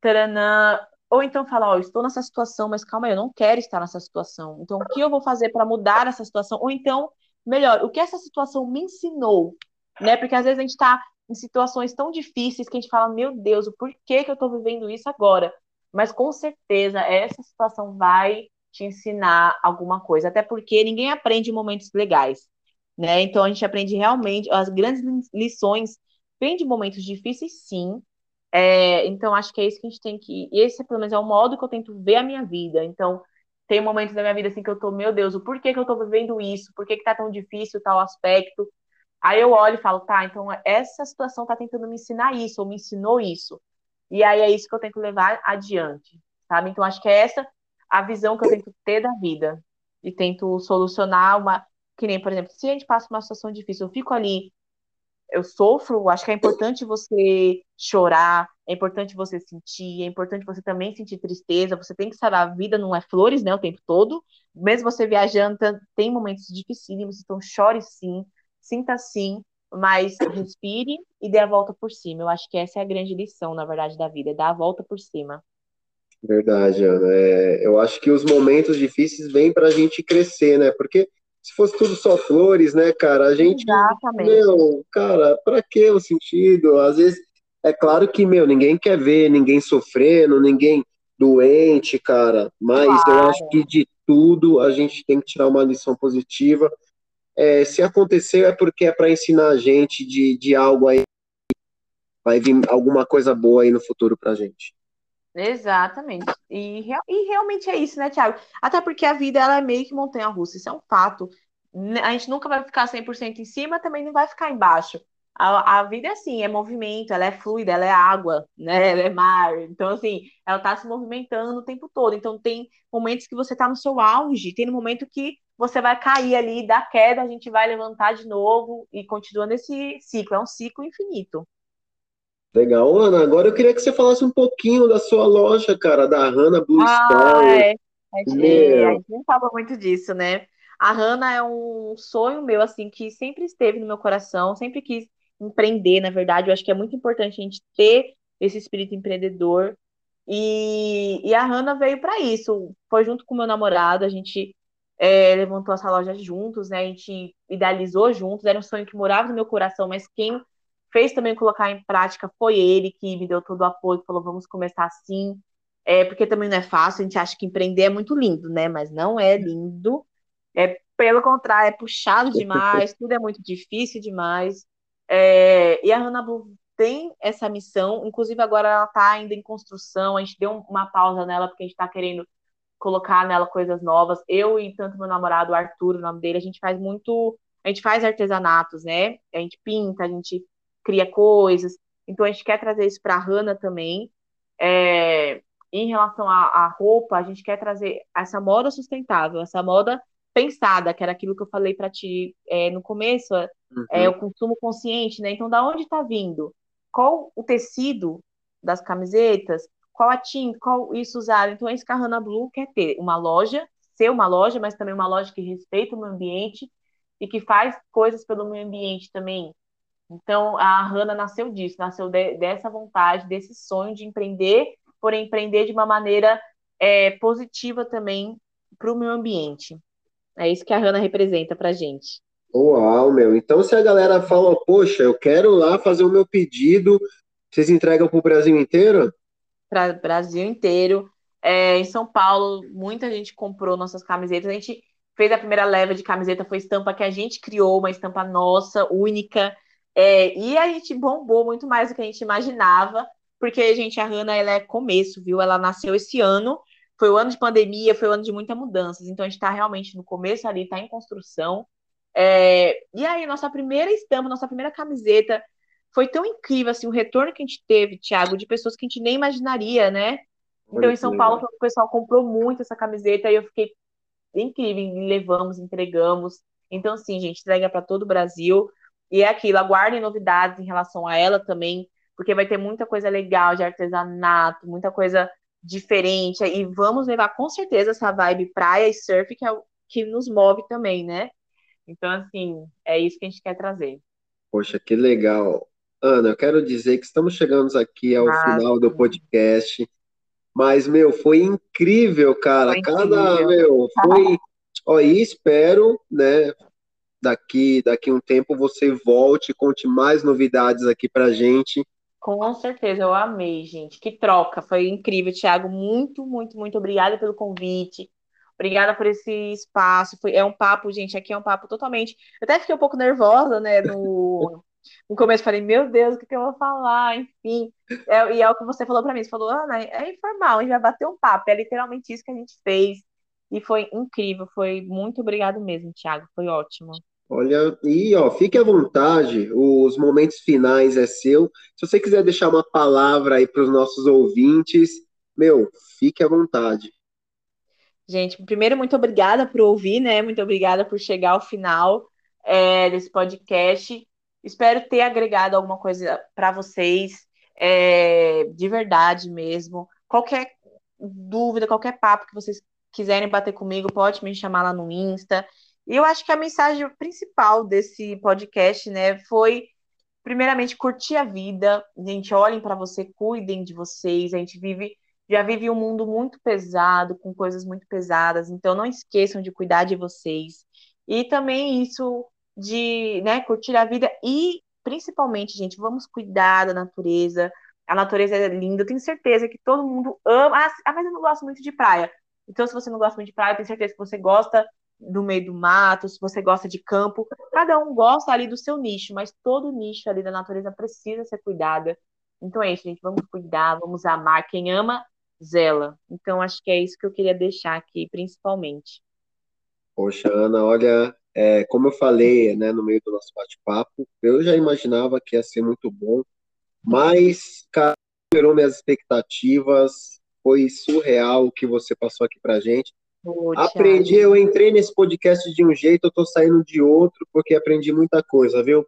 taranã, ou então falar, ó, eu estou nessa situação, mas calma aí, eu não quero estar nessa situação. Então, o que eu vou fazer para mudar essa situação? Ou então melhor, o que essa situação me ensinou, né? Porque às vezes a gente está em situações tão difíceis que a gente fala, meu Deus, o porquê que eu estou vivendo isso agora? Mas com certeza essa situação vai te ensinar alguma coisa, até porque ninguém aprende momentos legais, né? Então a gente aprende realmente, as grandes lições vêm de momentos difíceis, sim. É, então acho que é isso que a gente tem que. Esse, pelo menos, é o modo que eu tento ver a minha vida. Então, tem momentos da minha vida assim que eu tô, meu Deus, o porquê que eu tô vivendo isso? Por que, que tá tão difícil tal aspecto? Aí eu olho e falo, tá, então essa situação tá tentando me ensinar isso, ou me ensinou isso. E aí é isso que eu tento levar adiante, sabe? Então acho que é essa a visão que eu tento ter da vida. E tento solucionar uma. Que nem, por exemplo, se a gente passa uma situação difícil, eu fico ali, eu sofro, acho que é importante você chorar, é importante você sentir, é importante você também sentir tristeza, você tem que saber, a vida não é flores, né, o tempo todo, mesmo você viajando, tem momentos dificílimos, então chore sim, sinta sim, mas respire e dê a volta por cima. Eu acho que essa é a grande lição, na verdade, da vida, é dar a volta por cima. Verdade, Ana. É, eu acho que os momentos difíceis vêm para a gente crescer, né? Porque se fosse tudo só flores, né, cara, a gente. Exatamente. Meu, cara, para que o sentido? Às vezes, é claro que, meu, ninguém quer ver ninguém sofrendo, ninguém doente, cara, mas claro. eu acho que de tudo a gente tem que tirar uma lição positiva. É, se aconteceu é porque é para ensinar a gente de, de algo aí, vai vir alguma coisa boa aí no futuro pra gente. Exatamente. E, e realmente é isso, né, Thiago? Até porque a vida ela é meio que montanha-russa, isso é um fato. A gente nunca vai ficar 100% em cima, também não vai ficar embaixo. A, a vida é assim, é movimento, ela é fluida, ela é água, né? Ela é mar. Então, assim, ela tá se movimentando o tempo todo. Então, tem momentos que você tá no seu auge, tem no momento que você vai cair ali da queda, a gente vai levantar de novo e continua nesse ciclo. É um ciclo infinito. Legal, Ana. Agora eu queria que você falasse um pouquinho da sua loja, cara, da Hanna Blue ah, Store. É. A gente, a gente não fala muito disso, né? A Hanna é um sonho meu, assim, que sempre esteve no meu coração, sempre quis empreender, na verdade. Eu acho que é muito importante a gente ter esse espírito empreendedor. E, e a Hanna veio para isso. Foi junto com o meu namorado, a gente é, levantou essa loja juntos, né? A gente idealizou juntos. Era um sonho que morava no meu coração, mas quem fez também colocar em prática foi ele que me deu todo o apoio, falou, vamos começar assim, é, porque também não é fácil, a gente acha que empreender é muito lindo, né, mas não é lindo, é, pelo contrário, é puxado demais, tudo é muito difícil demais, é, e a Hannah Blue tem essa missão, inclusive agora ela está ainda em construção, a gente deu uma pausa nela, porque a gente está querendo colocar nela coisas novas, eu e tanto meu namorado, Arthur, o nome dele, a gente faz muito, a gente faz artesanatos, né, a gente pinta, a gente cria coisas. Então a gente quer trazer isso para a Hanna também. É, em relação à, roupa, a gente quer trazer essa moda sustentável, essa moda pensada, que era aquilo que eu falei para ti é, no começo, é, uhum. é, o consumo consciente, né? Então, da onde está vindo? Qual o tecido das camisetas? Qual a tinta? Qual isso usado? Então, é isso que a Hanna Blue quer ter, uma loja, ser uma loja, mas também uma loja que respeita o meio ambiente e que faz coisas pelo meio ambiente também, então, a Hanna nasceu disso, nasceu de, dessa vontade, desse sonho de empreender, porém empreender de uma maneira é, positiva também para o meio ambiente. É isso que a Hanna representa para gente. Uau, meu. Então, se a galera fala, poxa, eu quero lá fazer o meu pedido, vocês entregam para o Brasil inteiro? Para o Brasil inteiro. É, em São Paulo, muita gente comprou nossas camisetas. A gente fez a primeira leva de camiseta, foi estampa que a gente criou, uma estampa nossa, única. É, e a gente bombou muito mais do que a gente imaginava, porque, gente, a Hanna, ela é começo, viu? Ela nasceu esse ano, foi o ano de pandemia, foi o ano de muitas mudanças, então a gente está realmente no começo ali, está em construção. É, e aí, nossa primeira estampa, nossa primeira camiseta, foi tão incrível, assim, o retorno que a gente teve, Thiago, de pessoas que a gente nem imaginaria, né? Então, em São Paulo, o pessoal comprou muito essa camiseta e eu fiquei incrível, levamos, entregamos. Então, assim, gente, entrega para todo o Brasil. E é aquilo, aguardem novidades em relação a ela também, porque vai ter muita coisa legal de artesanato, muita coisa diferente. E vamos levar com certeza essa vibe praia e surf, que é o que nos move também, né? Então, assim, é isso que a gente quer trazer. Poxa, que legal. Ana, eu quero dizer que estamos chegando aqui ao ah, final do podcast. Mas, meu, foi incrível, cara. Foi Cada, incrível. meu, foi. Ó, e espero, né, daqui daqui um tempo você volte, conte mais novidades aqui pra gente. Com certeza, eu amei, gente. Que troca, foi incrível, Thiago. Muito, muito, muito obrigada pelo convite. Obrigada por esse espaço. Foi, é um papo, gente, aqui é um papo totalmente. Eu até fiquei um pouco nervosa, né, no, no começo. Falei, meu Deus, o que, que eu vou falar? Enfim. É, e é o que você falou para mim. Você falou, Ana, é informal, a gente vai bater um papo. É literalmente isso que a gente fez. E foi incrível. Foi muito obrigado mesmo, Thiago. Foi ótimo. Olha, e ó, fique à vontade, os momentos finais é seu. Se você quiser deixar uma palavra aí para os nossos ouvintes, meu, fique à vontade. Gente, primeiro, muito obrigada por ouvir, né? Muito obrigada por chegar ao final é, desse podcast. Espero ter agregado alguma coisa para vocês, é, de verdade mesmo. Qualquer dúvida, qualquer papo que vocês quiserem bater comigo, pode me chamar lá no Insta. E eu acho que a mensagem principal desse podcast, né, foi primeiramente curtir a vida. Gente, olhem para você, cuidem de vocês. A gente vive já vive um mundo muito pesado, com coisas muito pesadas, então não esqueçam de cuidar de vocês. E também isso de, né, curtir a vida e principalmente, gente, vamos cuidar da natureza. A natureza é linda, eu tenho certeza que todo mundo ama. Ah, mas eu não gosto muito de praia. Então, se você não gosta muito de praia, eu tenho certeza que você gosta do meio do mato, se você gosta de campo, cada um gosta ali do seu nicho, mas todo nicho ali da natureza precisa ser cuidada. Então é isso, gente, vamos cuidar, vamos amar. Quem ama, zela. Então acho que é isso que eu queria deixar aqui, principalmente. Poxa, Ana, olha, é, como eu falei, né, no meio do nosso bate-papo, eu já imaginava que ia ser muito bom, mas, cara, superou minhas expectativas, foi surreal o que você passou aqui pra gente. Aprendi, eu entrei nesse podcast de um jeito, eu tô saindo de outro, porque aprendi muita coisa, viu?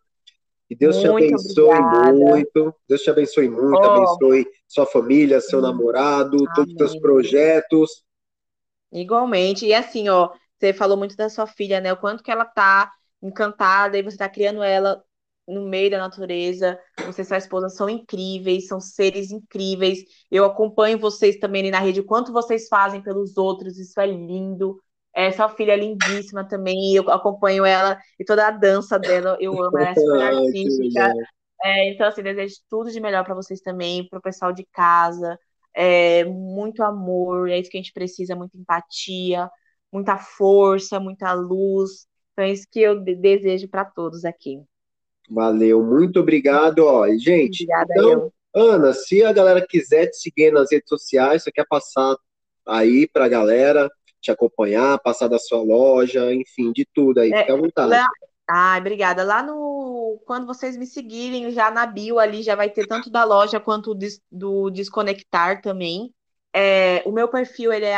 E Deus muito te abençoe obrigada. muito. Deus te abençoe muito, oh. abençoe sua família, seu namorado, todos os seus projetos. Igualmente. E assim, ó, você falou muito da sua filha, né? O quanto que ela tá encantada e você tá criando ela no meio da natureza. Você e sua esposa são incríveis, são seres incríveis. Eu acompanho vocês também ali na rede, o quanto vocês fazem pelos outros, isso é lindo. É, sua filha é lindíssima também, eu acompanho ela e toda a dança dela, eu <laughs> amo, ela é super artística. É, então, assim, desejo tudo de melhor para vocês também, para o pessoal de casa. É, muito amor, é isso que a gente precisa, muita empatia, muita força, muita luz. Então, é isso que eu desejo para todos aqui. Valeu, muito obrigado. Ó, gente, Obrigada, então, eu. Ana, se a galera quiser te seguir nas redes sociais, você quer passar aí para a galera te acompanhar, passar da sua loja, enfim, de tudo aí, é, fica à vontade. Lá... Ai, obrigada. Lá no. Quando vocês me seguirem, já na bio ali já vai ter tanto da loja quanto do Desconectar também. É, o meu perfil ele é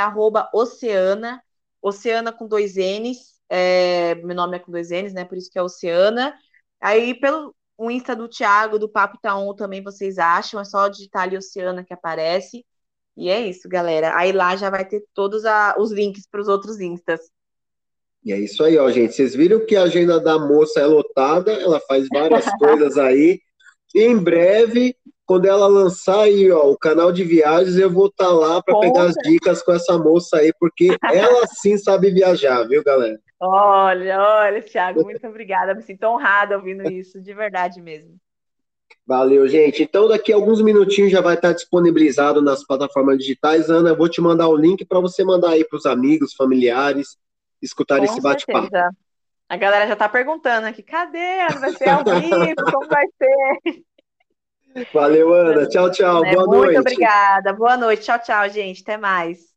oceana, oceana com dois N's. É, meu nome é com dois N's, né? Por isso que é Oceana. Aí, pelo o Insta do Thiago, do Papo Itaon, também vocês acham, é só digitar ali Oceana que aparece. E é isso, galera. Aí lá já vai ter todos a, os links para os outros Instas. E é isso aí, ó, gente. Vocês viram que a agenda da moça é lotada, ela faz várias <laughs> coisas aí. E em breve, quando ela lançar aí, ó, o canal de viagens, eu vou estar tá lá para pegar as dicas com essa moça aí, porque ela sim sabe viajar, viu, galera? Olha, olha, Thiago, <laughs> muito obrigada. Me sinto honrada ouvindo isso, de verdade mesmo. Valeu, gente. Então, daqui a alguns minutinhos já vai estar disponibilizado nas plataformas digitais. Ana, eu vou te mandar o link para você mandar aí para os amigos, familiares, escutar Com esse bate-papo. A galera já está perguntando aqui: cadê? Vai ser ao vivo? Como vai ser? Valeu, Ana. Tchau, tchau. É, Boa muito noite. Muito obrigada. Boa noite. Tchau, tchau, gente. Até mais.